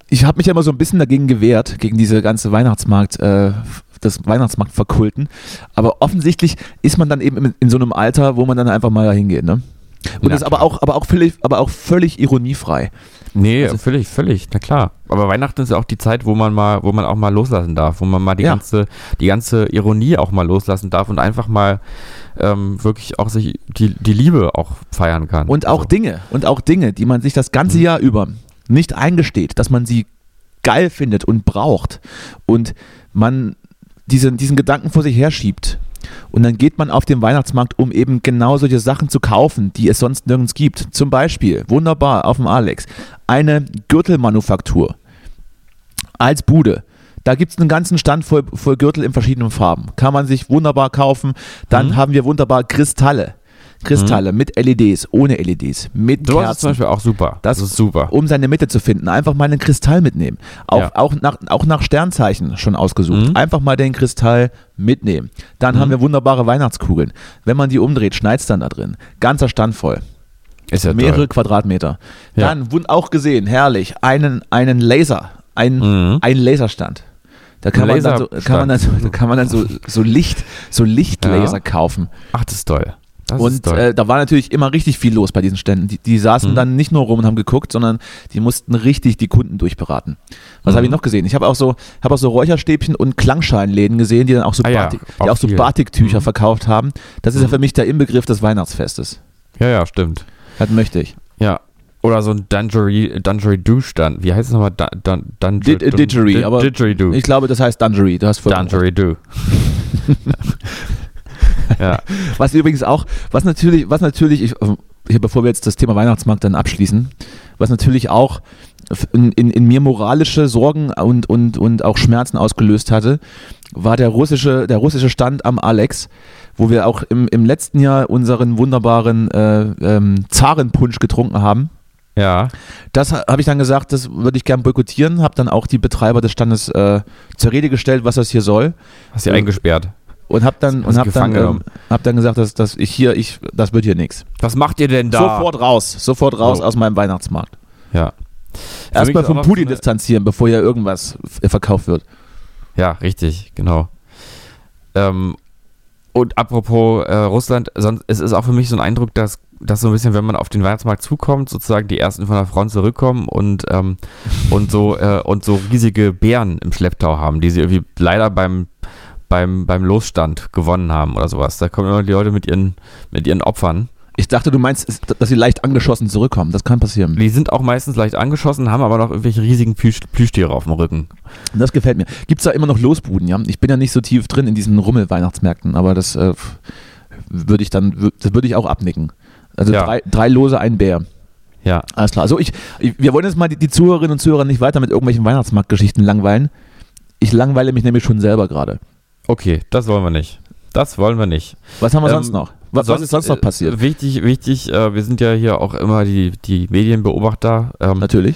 ich habe mich ja immer so ein bisschen dagegen gewehrt, gegen diese ganze Weihnachtsmarkt, äh, das Weihnachtsmarktverkulten. Aber offensichtlich ist man dann eben in, in so einem Alter, wo man dann einfach mal da hingeht, ne? Und Na ist aber auch, aber auch völlig, aber auch völlig ironiefrei. Nee, Also- völlig, völlig, na klar. Aber Weihnachten ist ja auch die Zeit, wo man mal, wo man auch mal loslassen darf, wo man mal die Ja. ganze, die ganze Ironie auch mal loslassen darf und einfach mal ähm, wirklich auch sich die, die Liebe auch feiern kann. Und auch Also, Dinge, und auch Dinge, die man sich das ganze Mhm. Jahr über nicht eingesteht, dass man sie geil findet und braucht und man diesen, diesen Gedanken vor sich herschiebt. Und dann geht man auf den Weihnachtsmarkt, um eben genau solche Sachen zu kaufen, die es sonst nirgends gibt. Zum Beispiel, wunderbar, auf dem Alex, eine Gürtelmanufaktur als Bude. Da gibt es einen ganzen Stand voll, voll Gürtel in verschiedenen Farben. Kann man sich wunderbar kaufen. Dann Mhm. haben wir wunderbar Kristalle. Kristalle mit LEDs, ohne LEDs, mit Sowas ist zum Kerzen, Beispiel auch super. Das- ist super. um seine Mitte zu finden. Einfach mal einen Kristall mitnehmen. Auch, Ja. auch, nach, auch nach Sternzeichen schon ausgesucht. Mhm. Einfach mal den Kristall mitnehmen. Dann Mhm. haben wir wunderbare Weihnachtskugeln. Wenn man die umdreht, schneit es dann da drin. Ganzer Stand voll. Ist ja Mehrere toll. Quadratmeter. Ja. Dann wund- auch gesehen, herrlich, einen, einen Laser. Ein, Mhm. ein Laserstand. Da kann man dann, so, kann man dann, so, kann man dann so, so Licht, so Lichtlaser Ja. kaufen. Ach, das ist toll. Das Und äh, da war natürlich immer richtig viel los bei diesen Ständen. Die, die saßen Mhm. dann nicht nur rum und haben geguckt, sondern die mussten richtig die Kunden durchberaten. Was Mhm. habe ich noch gesehen? Ich habe auch so, habe auch so Räucherstäbchen und Klangscheinläden gesehen, die dann auch so, Ah ja, Batik, die auch so. Batiktücher Mhm. verkauft haben. Das ist ja Mhm. für mich der Inbegriff des Weihnachtsfestes. ja, ja, stimmt. Das möchte ich. Ja. Oder so ein Didgeridoo-Stand. Wie heißt es nochmal? Dun, dun, aber. Ich glaube, das heißt Dungery. Du hast vollkommen recht. Ja. Was übrigens auch, was natürlich, was natürlich, ich, hier, bevor wir jetzt das Thema Weihnachtsmarkt dann abschließen, was natürlich auch in, in, in mir moralische Sorgen und, und, und auch Schmerzen ausgelöst hatte, war der russische, der russische Stand am Alex, wo wir auch im, im letzten Jahr unseren wunderbaren äh, ähm, Zarenpunsch getrunken haben. Ja. Das ha- habe ich dann gesagt, das würde ich gern boykottieren, habe dann auch die Betreiber des Standes äh, zur Rede gestellt, was das hier soll Hast sie Ja. eingesperrt. Und habe dann und habe dann, ähm, hab dann gesagt, dass, dass ich hier ich das wird hier nichts. Was macht ihr denn da? Sofort raus, sofort raus So. aus meinem Weihnachtsmarkt. Ja. Erstmal vom Putin so distanzieren, bevor hier irgendwas f- verkauft wird. Ja, richtig, genau. Ähm, und apropos äh, Russland, sonst, es ist auch für mich so ein Eindruck, dass, dass so ein bisschen, wenn man auf den Weihnachtsmarkt zukommt, sozusagen die ersten von der Front zurückkommen und, ähm, und, so, äh, und so riesige Bären im Schlepptau haben, die sie irgendwie leider beim, beim, beim Losstand gewonnen haben oder sowas. Da kommen immer die Leute mit ihren, mit ihren Opfern. Ich dachte, du meinst, dass sie leicht angeschossen zurückkommen. Das kann passieren. Die sind auch meistens leicht angeschossen, haben aber noch irgendwelche riesigen Plüsch, Plüschtiere auf dem Rücken. Das gefällt mir. Gibt es da immer noch Losbuden, ja? Ich bin ja nicht so tief drin in diesen Rummel-Weihnachtsmärkten, aber das äh, würde ich dann, das würde ich auch abnicken. Also Ja. drei, drei Lose, ein Bär. Ja, Alles klar. Also ich, ich wir wollen jetzt mal die, die Zuhörerinnen und Zuhörer nicht weiter mit irgendwelchen Weihnachtsmarktgeschichten langweilen. Ich langweile mich nämlich schon selber gerade. Okay, das wollen wir nicht. Das wollen wir nicht. Was haben wir Ähm, sonst noch? Was, was ist sonst noch äh, passiert? Wichtig, wichtig, äh, wir sind ja hier auch immer die, die Medienbeobachter. Ähm, Natürlich.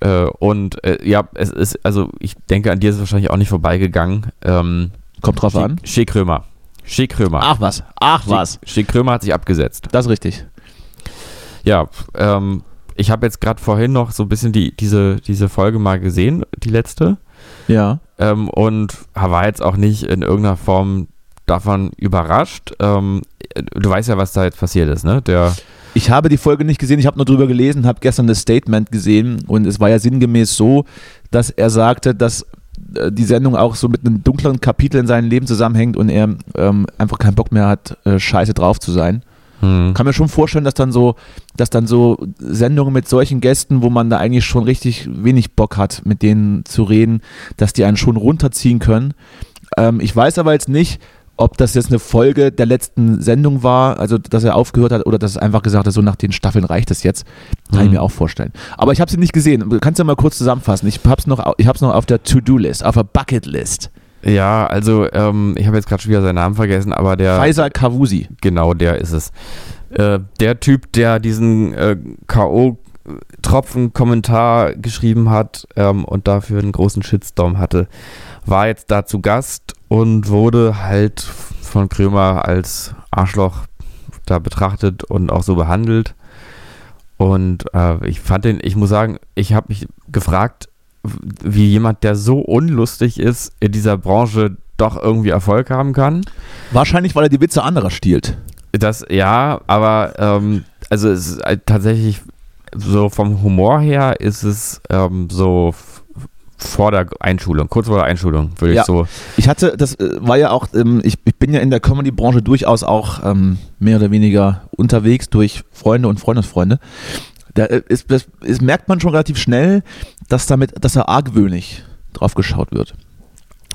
äh, und äh, ja, es ist, also ich denke, an dir ist es wahrscheinlich auch nicht vorbeigegangen. Ähm, Kommt drauf an. Shea Krömer. Shea Krömer. Ach was. Ach was. Shea Krömer hat sich abgesetzt. Das ist richtig. Ja, ähm, ich habe jetzt gerade vorhin noch so ein bisschen die, diese, diese Folge mal gesehen, die letzte. Ja. Ähm, und war jetzt auch nicht in irgendeiner Form davon überrascht. Ähm, du weißt ja, was da jetzt passiert ist, ne? Der, Ich habe die Folge nicht gesehen, ich habe nur drüber gelesen, habe gestern das Statement gesehen und es war ja sinngemäß so, dass er sagte, dass äh, die Sendung auch so mit einem dunklen Kapitel in seinem Leben zusammenhängt und er ähm, einfach keinen Bock mehr hat, äh, scheiße drauf zu sein. Hm. Kann mir schon vorstellen, dass dann so, dass dann so Sendungen mit solchen Gästen, wo man da eigentlich schon richtig wenig Bock hat, mit denen zu reden, dass die einen schon runterziehen können. Ähm, ich weiß aber jetzt nicht, ob das jetzt eine Folge der letzten Sendung war, also dass er aufgehört hat oder dass es einfach gesagt hat, so nach den Staffeln reicht es jetzt. Kann ich Mhm. mir auch vorstellen. Aber ich habe sie nicht gesehen. Kannst du mal kurz zusammenfassen? Ich habe es noch, ich hab's noch auf der To-Do-List, auf der Bucket-List. Ja, also ähm, ich habe jetzt gerade schon wieder seinen Namen vergessen, aber der Faisal Kawusi. genau der ist es. Äh, der Typ, der diesen äh, KO Tropfen Kommentar geschrieben hat ähm, und dafür einen großen Shitstorm hatte, war jetzt da zu Gast und wurde halt von Krömer als Arschloch da betrachtet und auch so behandelt. Und äh, ich fand den, ich muss sagen, ich habe mich gefragt, wie jemand, der so unlustig ist, in dieser Branche doch irgendwie Erfolg haben kann. Wahrscheinlich, weil er die Witze anderer stiehlt. Das, ja, aber ähm, also es ist halt tatsächlich so vom Humor her ist es ähm, so vor der Einschulung, kurz vor der Einschulung, würde Ja. ich so. Ich hatte, das äh, war ja auch, ähm, ich, ich bin ja in der Comedy-Branche durchaus auch ähm, mehr oder weniger unterwegs durch Freunde und Freundesfreunde. Da äh, ist, das, ist, merkt man schon relativ schnell, dass damit, dass er argwöhnig drauf geschaut wird.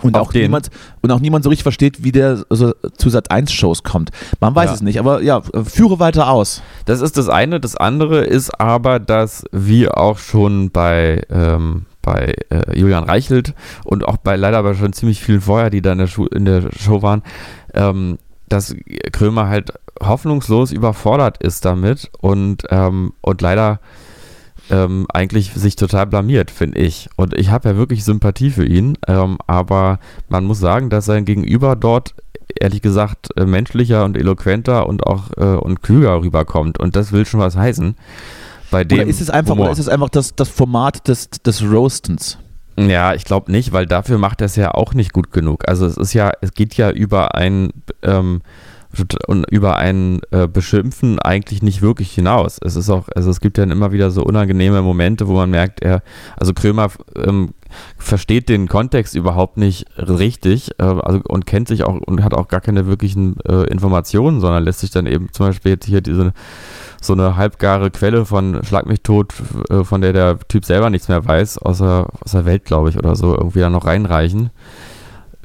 Und auch, den? niemand, und auch niemand so richtig versteht, wie der so zu Sat 1 Shows kommt. Man weiß Ja. es nicht, aber ja, führe weiter aus. Das ist das eine. Das andere ist aber, dass wir auch schon bei, ähm, bei äh, Julian Reichelt und auch bei leider aber schon ziemlich vielen vorher, die da in der, Schu in der Show waren, ähm, dass Krömer halt hoffnungslos überfordert ist damit und, ähm, und leider ähm, eigentlich sich total blamiert, finde ich. Und ich habe ja wirklich Sympathie für ihn, ähm, aber man muss sagen, dass sein Gegenüber dort ehrlich gesagt äh, menschlicher und eloquenter und auch äh, und klüger rüberkommt. Und das will schon was heißen. Bei dem Oder ist es einfach, Humor. oder ist es einfach das, das Format des, des Roastens? Ja, ich glaube nicht, weil dafür macht er es ja auch nicht gut genug. Also es ist ja, es geht ja über ein ähm, und über ein äh, Beschimpfen eigentlich nicht wirklich hinaus. Es ist auch, also es gibt ja immer wieder so unangenehme Momente, wo man merkt, er, also Krömer ähm, versteht den Kontext überhaupt nicht richtig, äh, also und kennt sich auch und hat auch gar keine wirklichen äh, Informationen, sondern lässt sich dann eben zum Beispiel jetzt hier diese so eine halbgare Quelle von Schlag mich tot, äh, von der der Typ selber nichts mehr weiß, außer aus der Welt, glaube ich, oder so, irgendwie da noch reinreichen.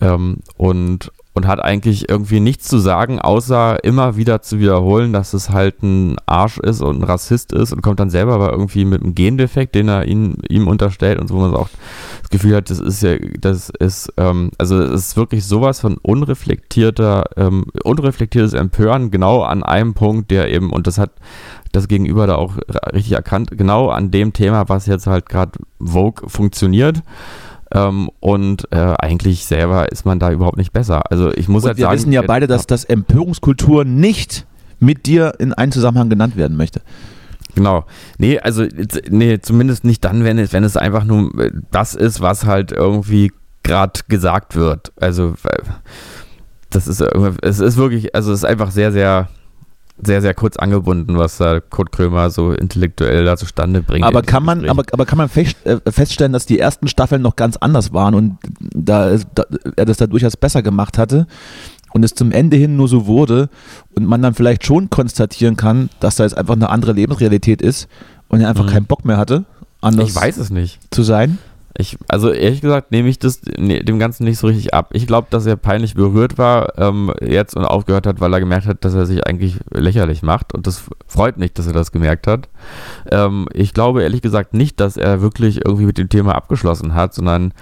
Ähm, und, und hat eigentlich irgendwie nichts zu sagen, außer immer wieder zu wiederholen, dass es halt ein Arsch ist und ein Rassist ist und kommt dann selber aber irgendwie mit einem Gendefekt, den er ihn, ihm unterstellt und so, wo man auch das Gefühl hat, das ist ja, das ist, ähm, also es ist wirklich sowas von unreflektierter, ähm, unreflektiertes Empören genau an einem Punkt, der eben, und das hat das Gegenüber da auch richtig erkannt, genau an dem Thema, was jetzt halt gerade Vogue funktioniert. Ähm, und äh, eigentlich selber ist man da überhaupt nicht besser. Also ich muss Und halt wir sagen, wissen ja beide, dass das Empörungskultur nicht mit dir in einen Zusammenhang genannt werden möchte. Genau. Nee, also nee, zumindest nicht dann, wenn es, wenn es einfach nur äh, das ist, was halt irgendwie gerade gesagt wird. Also äh, das ist irgendwie- es ist wirklich, also es ist einfach sehr, sehr, sehr, sehr kurz angebunden, was da Kurt Krömer so intellektuell da zustande bringt. Aber kann man, aber, aber kann man äh, feststellen, dass die ersten Staffeln noch ganz anders waren und da, da er das da durchaus besser gemacht hatte und es zum Ende hin nur so wurde und man dann vielleicht schon konstatieren kann, dass da jetzt einfach eine andere Lebensrealität ist und er einfach Mhm. keinen Bock mehr hatte, anders ich weiß es nicht. zu sein. Ich, also ehrlich gesagt nehme ich das ne, dem Ganzen nicht so richtig ab. Ich glaube, dass er peinlich berührt war ähm, jetzt und aufgehört hat, weil er gemerkt hat, dass er sich eigentlich lächerlich macht. Und das freut mich, dass er das gemerkt hat. Ähm, ich glaube ehrlich gesagt nicht, dass er wirklich irgendwie mit dem Thema abgeschlossen hat, sondern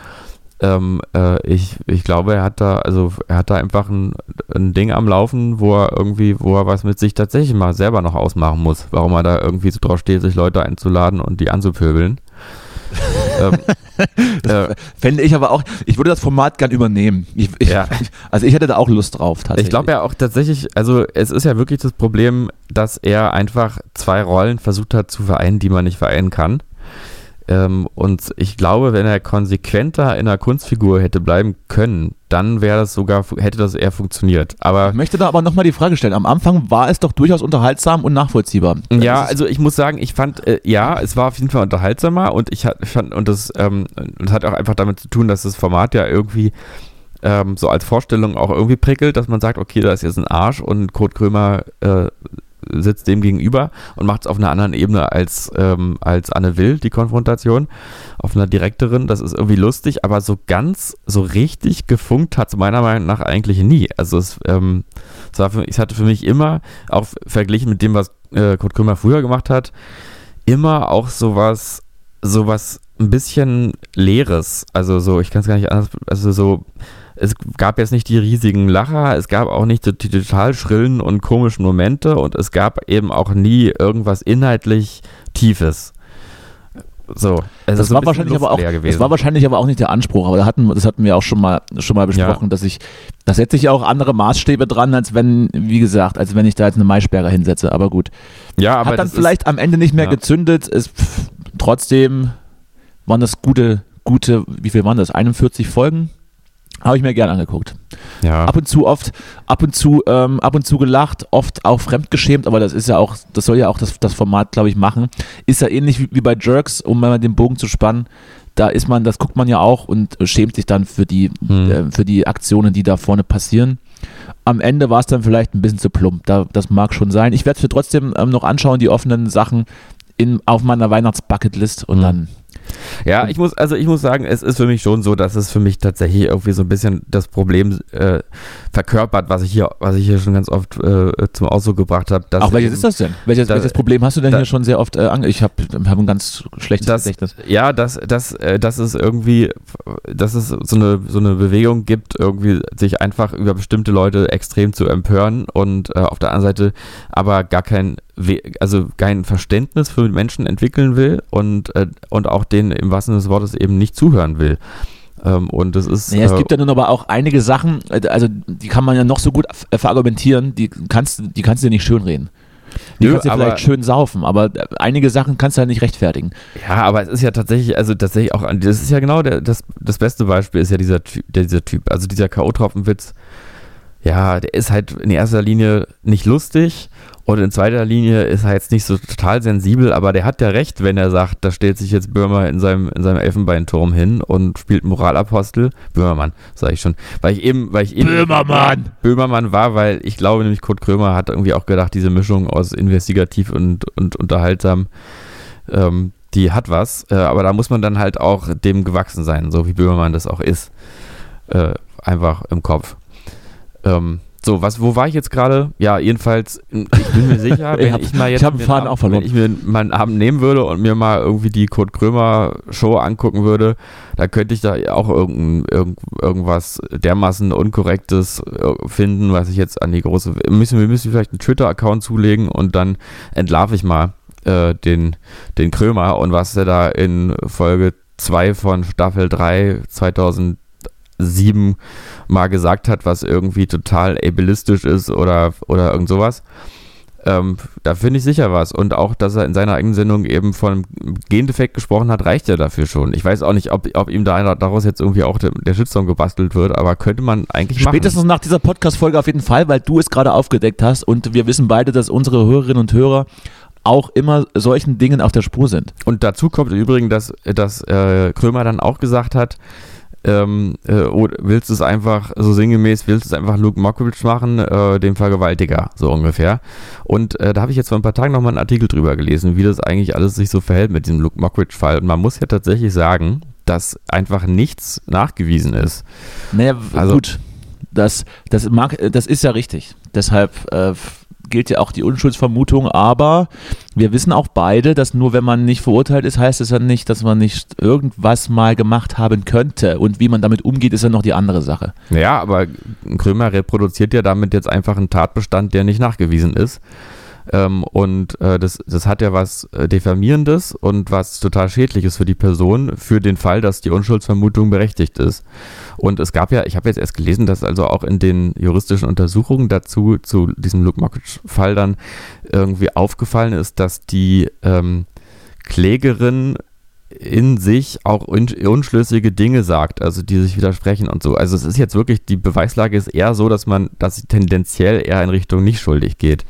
ähm, äh, ich, ich glaube, er hat da, also er hat da einfach ein, ein Ding am Laufen, wo er irgendwie, wo er was mit sich tatsächlich mal selber noch ausmachen muss, warum er da irgendwie so drauf steht, sich Leute einzuladen und die anzupöbeln. ähm, äh, Fände ich aber auch, ich würde das Format gern übernehmen. Ich, ich, Ja. Also ich hätte da auch Lust drauf tatsächlich. Ich glaube ja auch tatsächlich, also es ist ja wirklich das Problem, dass er einfach zwei Rollen versucht hat zu vereinen, die man nicht vereinen kann. Ähm, und ich glaube, wenn er konsequenter in der Kunstfigur hätte bleiben können, dann wäre das sogar, hätte das eher funktioniert. Aber ich möchte da aber nochmal die Frage stellen. Am Anfang war es doch durchaus unterhaltsam und nachvollziehbar. Ja, also ich muss sagen, ich fand, äh, ja, es war auf jeden Fall unterhaltsamer und ich fand, und das, ähm, das hat auch einfach damit zu tun, dass das Format ja irgendwie ähm, so als Vorstellung auch irgendwie prickelt, dass man sagt, okay, da ist jetzt ein Arsch und Kurt Krömer äh, sitzt dem gegenüber und macht es auf einer anderen Ebene als, ähm, als Anne Will, die Konfrontation, auf einer direkteren. Das ist irgendwie lustig, aber so ganz, so richtig gefunkt hat es meiner Meinung nach eigentlich nie. Also es, ähm, es, war für, es hatte für mich immer, auch verglichen mit dem, was äh, Kurt Krümmer früher gemacht hat, immer auch sowas, sowas ein bisschen Leeres. Also so, ich kann es gar nicht anders, also so es gab jetzt nicht die riesigen Lacher, es gab auch nicht die, die total schrillen und komischen Momente und es gab eben auch nie irgendwas inhaltlich Tiefes. So, es das war wahrscheinlich aber auch, gewesen. das war wahrscheinlich aber auch nicht der Anspruch, aber da hatten, das hatten wir auch schon mal, schon mal besprochen, ja. dass ich, da setze ich auch andere Maßstäbe dran, als wenn, wie gesagt, als wenn ich da jetzt eine Maischberger hinsetze, aber gut. Ja, aber Hat dann vielleicht ist, am Ende nicht mehr ja. gezündet, ist pff, trotzdem waren das gute, gute, wie viel waren das? 41 Folgen? Habe ich mir gern angeguckt. Ja. Ab und zu oft, ab und zu, ähm, ab und zu gelacht, oft auch fremdgeschämt, aber das ist ja auch, das soll ja auch das, das Format, glaube ich, machen. Ist ja ähnlich wie, wie bei Jerks, um mal den Bogen zu spannen. Da ist man, das guckt man ja auch und schämt sich dann für die, hm. äh, für die Aktionen, die da vorne passieren. Am Ende war es dann vielleicht ein bisschen zu plump. Da, das mag schon sein. Ich werde es mir trotzdem ähm, noch anschauen, die offenen Sachen in, auf meiner Weihnachtsbucketlist und hm. dann ja, ich muss, also ich muss sagen, es ist für mich schon so, dass es für mich tatsächlich irgendwie so ein bisschen das Problem äh, verkörpert, was ich hier, was ich hier schon ganz oft äh, zum Ausdruck gebracht habe. Auch welches eben, ist das denn? Welches, da, welches Problem hast du denn da, hier schon sehr oft äh, ange Ich habe hab ein ganz schlechtes das, Gedächtnis. Ja, dass, dass, äh, dass es irgendwie, dass es so eine, so eine Bewegung gibt, irgendwie sich einfach über bestimmte Leute extrem zu empören und äh, auf der anderen Seite aber gar kein also kein Verständnis für Menschen entwickeln will und, äh, und auch denen im wahrsten Sinne des Wortes eben nicht zuhören will. Ähm, und das ist. Ja, es gibt ja nun aber auch einige Sachen, äh, also die kann man ja noch so gut verargumentieren, die kannst, die kannst du dir nicht schönreden. Die Nö, kannst du vielleicht schön saufen, aber äh, einige Sachen kannst du halt nicht rechtfertigen. Ja, aber es ist ja tatsächlich, also tatsächlich auch, das ist ja genau der, das, das beste Beispiel ist ja dieser Typ, dieser Typ, also dieser K.O.-Tropfenwitz. Ja, der ist halt in erster Linie nicht lustig und in zweiter Linie ist er jetzt nicht so total sensibel, aber der hat ja recht, wenn er sagt, da stellt sich jetzt Böhmer in seinem, in seinem Elfenbeinturm hin und spielt Moralapostel. Böhmermann, sage ich schon. Weil ich eben, weil ich eben. Böhmermann! Böhmermann war, weil ich glaube nämlich, Kurt Krömer hat irgendwie auch gedacht, diese Mischung aus investigativ und, und unterhaltsam, ähm, die hat was. Äh, aber da muss man dann halt auch dem gewachsen sein, so wie Böhmermann das auch ist. Äh, einfach im Kopf. Ähm, so, was, wo war ich jetzt gerade? Ja, jedenfalls, ich bin mir sicher, wenn ich, ich mal jetzt ich mir Faden auch verloren. wenn ich mir meinen Abend nehmen würde und mir mal irgendwie die Kurt Krömer Show angucken würde, da könnte ich da auch irgend, irgend, irgendwas dermaßen Unkorrektes äh, finden, was ich jetzt an die große, müssen wir müssen vielleicht einen Twitter-Account zulegen und dann entlarve ich mal äh, den, den Krömer und was er da in Folge 2 von Staffel 3 2000 sieben mal gesagt hat, was irgendwie total ableistisch ist oder, oder irgend sowas. Ähm, da finde ich sicher was. Und auch, dass er in seiner eigenen Sendung eben von Gendefekt gesprochen hat, reicht ja dafür schon. Ich weiß auch nicht, ob, ob ihm da daraus jetzt irgendwie auch der, der Shitstorm gebastelt wird, aber könnte man eigentlich Spätestens machen. nach dieser Podcast-Folge auf jeden Fall, weil du es gerade aufgedeckt hast und wir wissen beide, dass unsere Hörerinnen und Hörer auch immer solchen Dingen auf der Spur sind. Und dazu kommt im Übrigen, dass, dass äh, Krömer dann auch gesagt hat, ähm, äh, willst du es einfach so sinngemäß, willst du es einfach Luke Mockridge machen, äh, dem Vergewaltiger, so ungefähr. Und äh, da habe ich jetzt vor ein paar Tagen nochmal einen Artikel drüber gelesen, wie das eigentlich alles sich so verhält mit diesem Luke Mockridge-Fall. Und man muss ja tatsächlich sagen, dass einfach nichts nachgewiesen ist. Naja, also, gut. Das, das, mag, das ist ja richtig. Deshalb äh, gilt ja auch die Unschuldsvermutung, aber wir wissen auch beide, dass nur wenn man nicht verurteilt ist, heißt es ja nicht, dass man nicht irgendwas mal gemacht haben könnte. Und wie man damit umgeht, ist ja noch die andere Sache. Ja, aber Krömer reproduziert ja damit jetzt einfach einen Tatbestand, der nicht nachgewiesen ist. Ähm, und äh, das, das hat ja was äh, Diffamierendes und was total Schädliches für die Person, für den Fall, dass die Unschuldsvermutung berechtigt ist. Und es gab ja, ich habe jetzt erst gelesen, dass also auch in den juristischen Untersuchungen dazu, zu diesem Luke Mockridge-Fall dann irgendwie aufgefallen ist, dass die ähm, Klägerin in sich auch un unschlüssige Dinge sagt, also die sich widersprechen und so. Also es ist jetzt wirklich, die Beweislage ist eher so, dass man, dass sie tendenziell eher in Richtung nicht schuldig geht.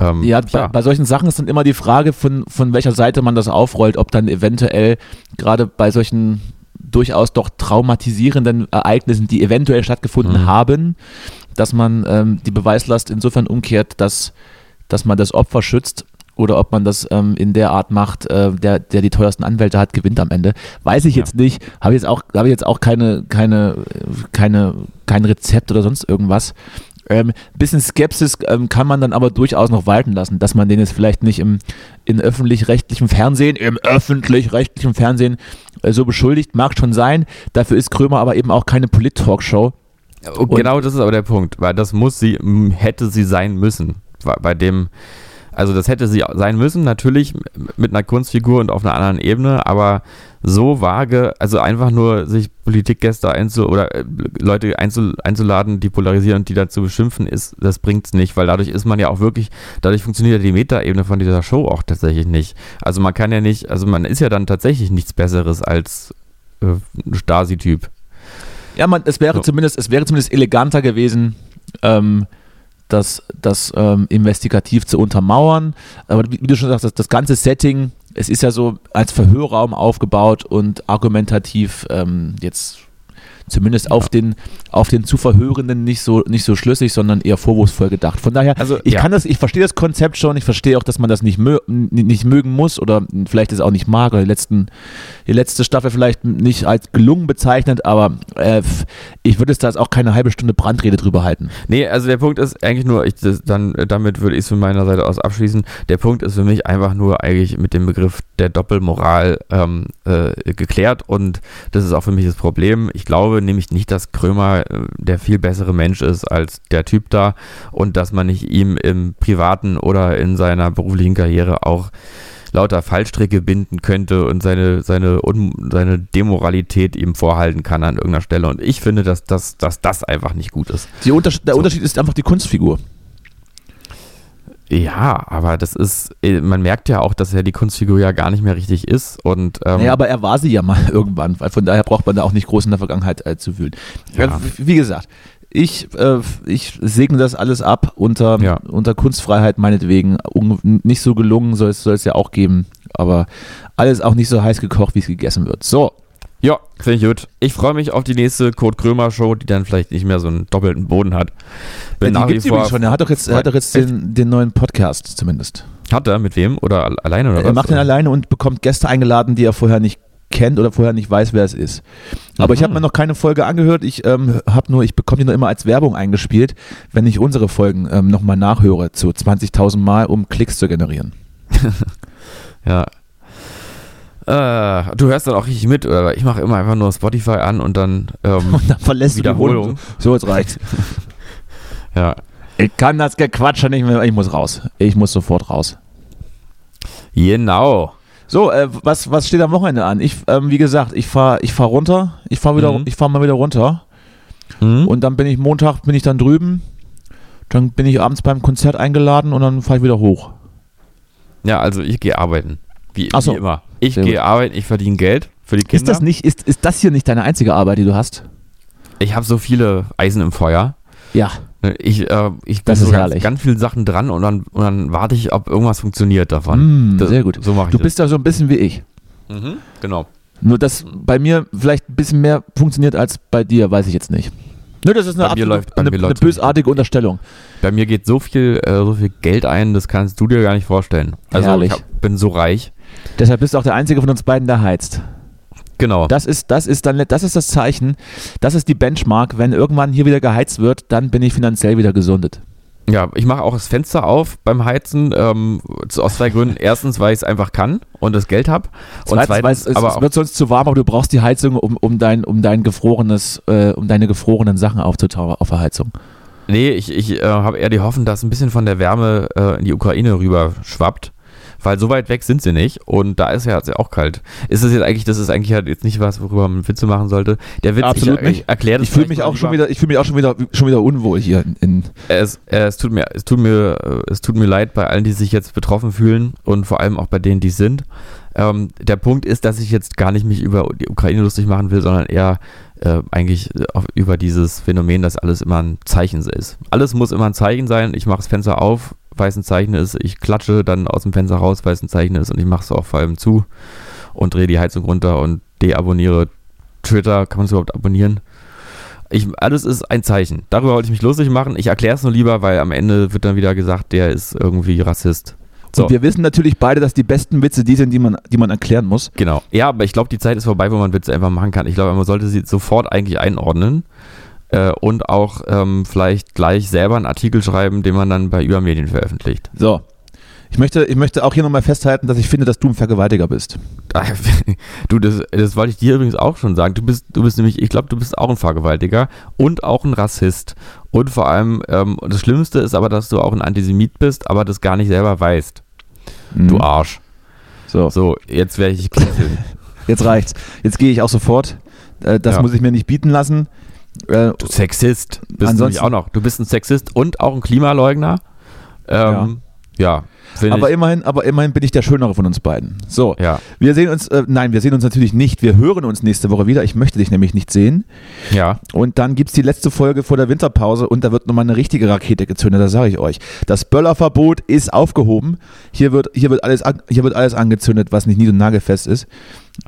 Ähm, ja, bei, bei, solchen Sachen ist dann immer die Frage, von, von welcher Seite man das aufrollt, ob dann eventuell gerade bei solchen durchaus doch traumatisierenden Ereignissen, die eventuell stattgefunden mhm. haben, dass man ähm, die Beweislast insofern umkehrt, dass, dass man das Opfer schützt oder ob man das ähm, in der Art macht, äh, der, der die teuersten Anwälte hat, gewinnt am Ende. Weiß ich ja. jetzt nicht. Habe jetzt auch, habe jetzt auch keine, keine, keine, kein Rezept oder sonst irgendwas. Ähm, bisschen Skepsis ähm, kann man dann aber durchaus noch walten lassen, dass man den jetzt vielleicht nicht im in öffentlich-rechtlichem Fernsehen, im öffentlich-rechtlichen Fernsehen äh, so beschuldigt, mag schon sein. Dafür ist Krömer aber eben auch keine Polit-Talkshow. Genau das ist aber der Punkt, weil das muss sie, hätte sie sein müssen. Bei dem, also das hätte sie sein müssen, natürlich mit einer Kunstfigur und auf einer anderen Ebene, aber so vage, also einfach nur sich Politikgäste einzu oder äh, Leute einzu, einzuladen, die polarisieren und die dazu beschimpfen, ist, das bringt's nicht, weil dadurch ist man ja auch wirklich, dadurch funktioniert ja die Metaebene von dieser Show auch tatsächlich nicht. Also man kann ja nicht, also man ist ja dann tatsächlich nichts Besseres als äh, ein Stasi-Typ. Ja, man, es wäre so. zumindest, es wäre zumindest eleganter gewesen, ähm, das, das ähm, investigativ zu untermauern. Aber wie, wie du schon sagst, das, das, ganze Setting, es ist ja so als Verhörraum aufgebaut und argumentativ ähm, jetzt zumindest ja. auf den auf den zu Verhörenden nicht so nicht so schlüssig, sondern eher vorwurfsvoll gedacht. Von daher, also, ich ja. kann das, ich verstehe das Konzept schon, ich verstehe auch, dass man das nicht, mö nicht mögen muss oder vielleicht es auch nicht mag oder die letzten die letzte Staffel vielleicht nicht als gelungen bezeichnet, aber äh, ich würde es da jetzt auch keine halbe Stunde Brandrede drüber halten. Nee, also der Punkt ist eigentlich nur, ich das, dann damit würde ich es von meiner Seite aus abschließen. Der Punkt ist für mich einfach nur eigentlich mit dem Begriff der Doppelmoral ähm, äh, geklärt und das ist auch für mich das Problem. Ich glaube nämlich nicht, dass Krömer äh, der viel bessere Mensch ist als der Typ da und dass man nicht ihm im privaten oder in seiner beruflichen Karriere auch lauter Fallstricke binden könnte und seine, seine, seine Demoralität ihm vorhalten kann an irgendeiner Stelle. Und ich finde, dass, dass, dass das einfach nicht gut ist. Unterschied, der so. Unterschied ist einfach die Kunstfigur. Ja, aber das ist, äh, man merkt ja auch, dass er die Kunstfigur ja gar nicht mehr richtig ist. Und, ähm, ja, aber er war sie ja mal irgendwann, weil von daher braucht man da auch nicht groß in der Vergangenheit äh, zu wühlen. Ja. Wie gesagt, ich, äh, ich segne das alles ab unter, ja. unter Kunstfreiheit meinetwegen. nicht so gelungen soll es, soll es ja auch geben, aber alles auch nicht so heiß gekocht, wie es gegessen wird. So, ja, finde ich gut. Ich freue mich auf die nächste Kurt Krömer Show, die dann vielleicht nicht mehr so einen doppelten Boden hat. Bin ja, die gibt's vor schon. Er hat doch jetzt, er hat doch jetzt den, den neuen Podcast zumindest. Hat er? Mit wem? Oder alleine oder er was? Er macht ihn alleine und bekommt Gäste eingeladen, die er vorher nicht kennt oder vorher nicht weiß, wer es ist. Aber mhm. ich habe mir noch keine Folge angehört. Ich ähm, habe nur, ich bekomme die nur immer als Werbung eingespielt, wenn ich unsere Folgen ähm, nochmal nachhöre, zu 20.000 Mal, um Klicks zu generieren. ja, äh, du hörst dann auch richtig mit, oder? Ich mache immer einfach nur Spotify an und dann, ähm, und dann verlässt Wiederholung. Du so, jetzt reicht's. ja. Ich kann das Gequatsche nicht mehr, ich muss raus. Ich muss sofort raus. Genau. So, äh, was, was steht am Wochenende an? Ich, ähm, wie gesagt, ich fahre ich fahr runter. Ich fahre wieder, mhm. ich fahre mal wieder runter. Mhm. Und dann bin ich Montag, bin ich dann drüben. Dann bin ich abends beim Konzert eingeladen und dann fahre ich wieder hoch. Ja, also ich gehe arbeiten. Wie, so. wie immer. Ich gehe arbeiten, ich verdiene Geld für die Kinder. Ist das, nicht, ist, ist das hier nicht deine einzige Arbeit, die du hast? Ich habe so viele Eisen im Feuer. Ja. Ne, ich, äh, ich bin das so ganz, ganz vielen Sachen dran und dann, und dann warte ich, ob irgendwas funktioniert davon. Mm, das, sehr gut. So mache ich Du bist ja so ein bisschen wie ich. Mhm, genau. Nur, dass bei mir vielleicht ein bisschen mehr funktioniert als bei dir, weiß ich jetzt nicht. Nö, das ist eine, absolut, läuft, eine, eine bösartige Unterstellung. Bei mir geht so viel, äh, so viel Geld ein, das kannst du dir gar nicht vorstellen. Also Herrlich. ich hab, bin so reich. Deshalb bist du auch der Einzige von uns beiden, der heizt. Genau. Das ist, das ist dann, das ist das Zeichen, das ist die Benchmark. Wenn irgendwann hier wieder geheizt wird, dann bin ich finanziell wieder gesundet. Ja, ich mache auch das Fenster auf beim Heizen, ähm, aus zwei Gründen. Erstens, weil ich es einfach kann und das Geld habe. Und zweitens, es, aber es wird sonst zu warm, aber du brauchst die Heizung, um, um, dein, um dein gefrorenes, äh, um deine gefrorenen Sachen aufzutauen auf der Heizung. Nee, ich, ich äh, habe eher die Hoffnung, dass ein bisschen von der Wärme äh, in die Ukraine rüber schwappt weil so weit weg sind sie nicht und da ist ja auch kalt. Ist es jetzt eigentlich, das ist eigentlich halt jetzt nicht was, worüber man Witze machen sollte. Der Witz, Absolut ich, nicht. erklärt Ich fühle mich auch schon wieder, ich fühle mich auch schon wieder, schon wieder unwohl hier in. Es, es tut mir, es tut mir, es tut mir leid bei allen, die sich jetzt betroffen fühlen und vor allem auch bei denen, die sind. Ähm, der Punkt ist, dass ich jetzt gar nicht mich über die Ukraine lustig machen will, sondern eher äh, eigentlich auf, über dieses Phänomen, dass alles immer ein Zeichen ist. Alles muss immer ein Zeichen sein. Ich mache das Fenster auf, weil es ein Zeichen ist. Ich klatsche dann aus dem Fenster raus, weil es ein Zeichen ist. Und ich mache es auch vor allem zu und drehe die Heizung runter und deabonniere Twitter. Kann man es überhaupt abonnieren? Ich, alles ist ein Zeichen. Darüber wollte ich mich lustig machen. Ich erkläre es nur lieber, weil am Ende wird dann wieder gesagt, der ist irgendwie Rassist. So. Und wir wissen natürlich beide, dass die besten Witze die sind, die man, die man erklären muss. Genau. Ja, aber ich glaube, die Zeit ist vorbei, wo man Witze einfach machen kann. Ich glaube, man sollte sie sofort eigentlich einordnen äh, und auch ähm, vielleicht gleich selber einen Artikel schreiben, den man dann bei Übermedien veröffentlicht. So, ich möchte, ich möchte auch hier nochmal festhalten, dass ich finde, dass du ein Vergewaltiger bist. Du, das, das wollte ich dir übrigens auch schon sagen. Du bist, du bist nämlich, ich glaube, du bist auch ein Vergewaltiger und auch ein Rassist. Und vor allem, ähm, das Schlimmste ist aber, dass du auch ein Antisemit bist, aber das gar nicht selber weißt. Mhm. Du Arsch. So. So, jetzt werde ich. Jetzt reicht's. Jetzt gehe ich auch sofort. Äh, das ja. muss ich mir nicht bieten lassen. Äh, du Sexist. Bist du auch noch. Du bist ein Sexist und auch ein Klimaleugner. Ähm, ja. ja aber immerhin, aber immerhin bin ich der Schönere von uns beiden. So, ja. wir sehen uns, äh, nein, wir sehen uns natürlich nicht. Wir hören uns nächste Woche wieder. Ich möchte dich nämlich nicht sehen. Ja. Und dann gibt es die letzte Folge vor der Winterpause und da wird nochmal eine richtige Rakete gezündet, das sage ich euch. Das Böllerverbot ist aufgehoben. Hier wird, hier wird, alles, hier wird alles angezündet, was nicht nied- und nagelfest ist.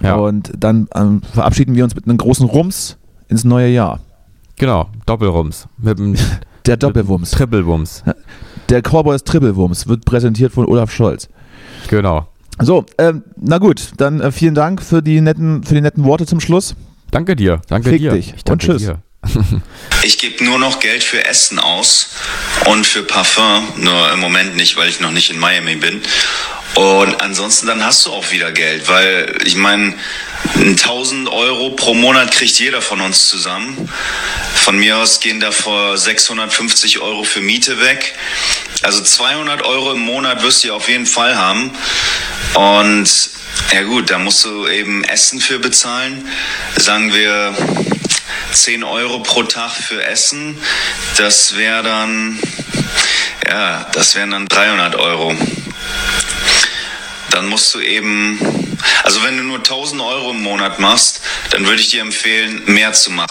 Ja. Und dann ähm, verabschieden wir uns mit einem großen Rums ins neue Jahr. Genau, Doppelrums. Mit dem der Doppelwumms. Trippelwumms. Der Cowboys Trippelwumms wird präsentiert von Olaf Scholz. Genau. So, ähm, na gut, dann äh, vielen Dank für die netten, für die netten Worte zum Schluss. Danke dir, danke Fick dir. Dich. Danke und tschüss. Dir. ich gebe nur noch Geld für Essen aus und für Parfum, nur im Moment nicht, weil ich noch nicht in Miami bin. Und ansonsten dann hast du auch wieder Geld, weil ich meine, 1000 Euro pro Monat kriegt jeder von uns zusammen. Von mir aus gehen davor 650 Euro für Miete weg. Also 200 Euro im Monat wirst du auf jeden Fall haben. Und ja gut, da musst du eben Essen für bezahlen. Sagen wir 10 Euro pro Tag für Essen. Das wäre dann, ja, das wären dann 300 Euro dann musst du eben, also wenn du nur 1000 Euro im Monat machst, dann würde ich dir empfehlen, mehr zu machen.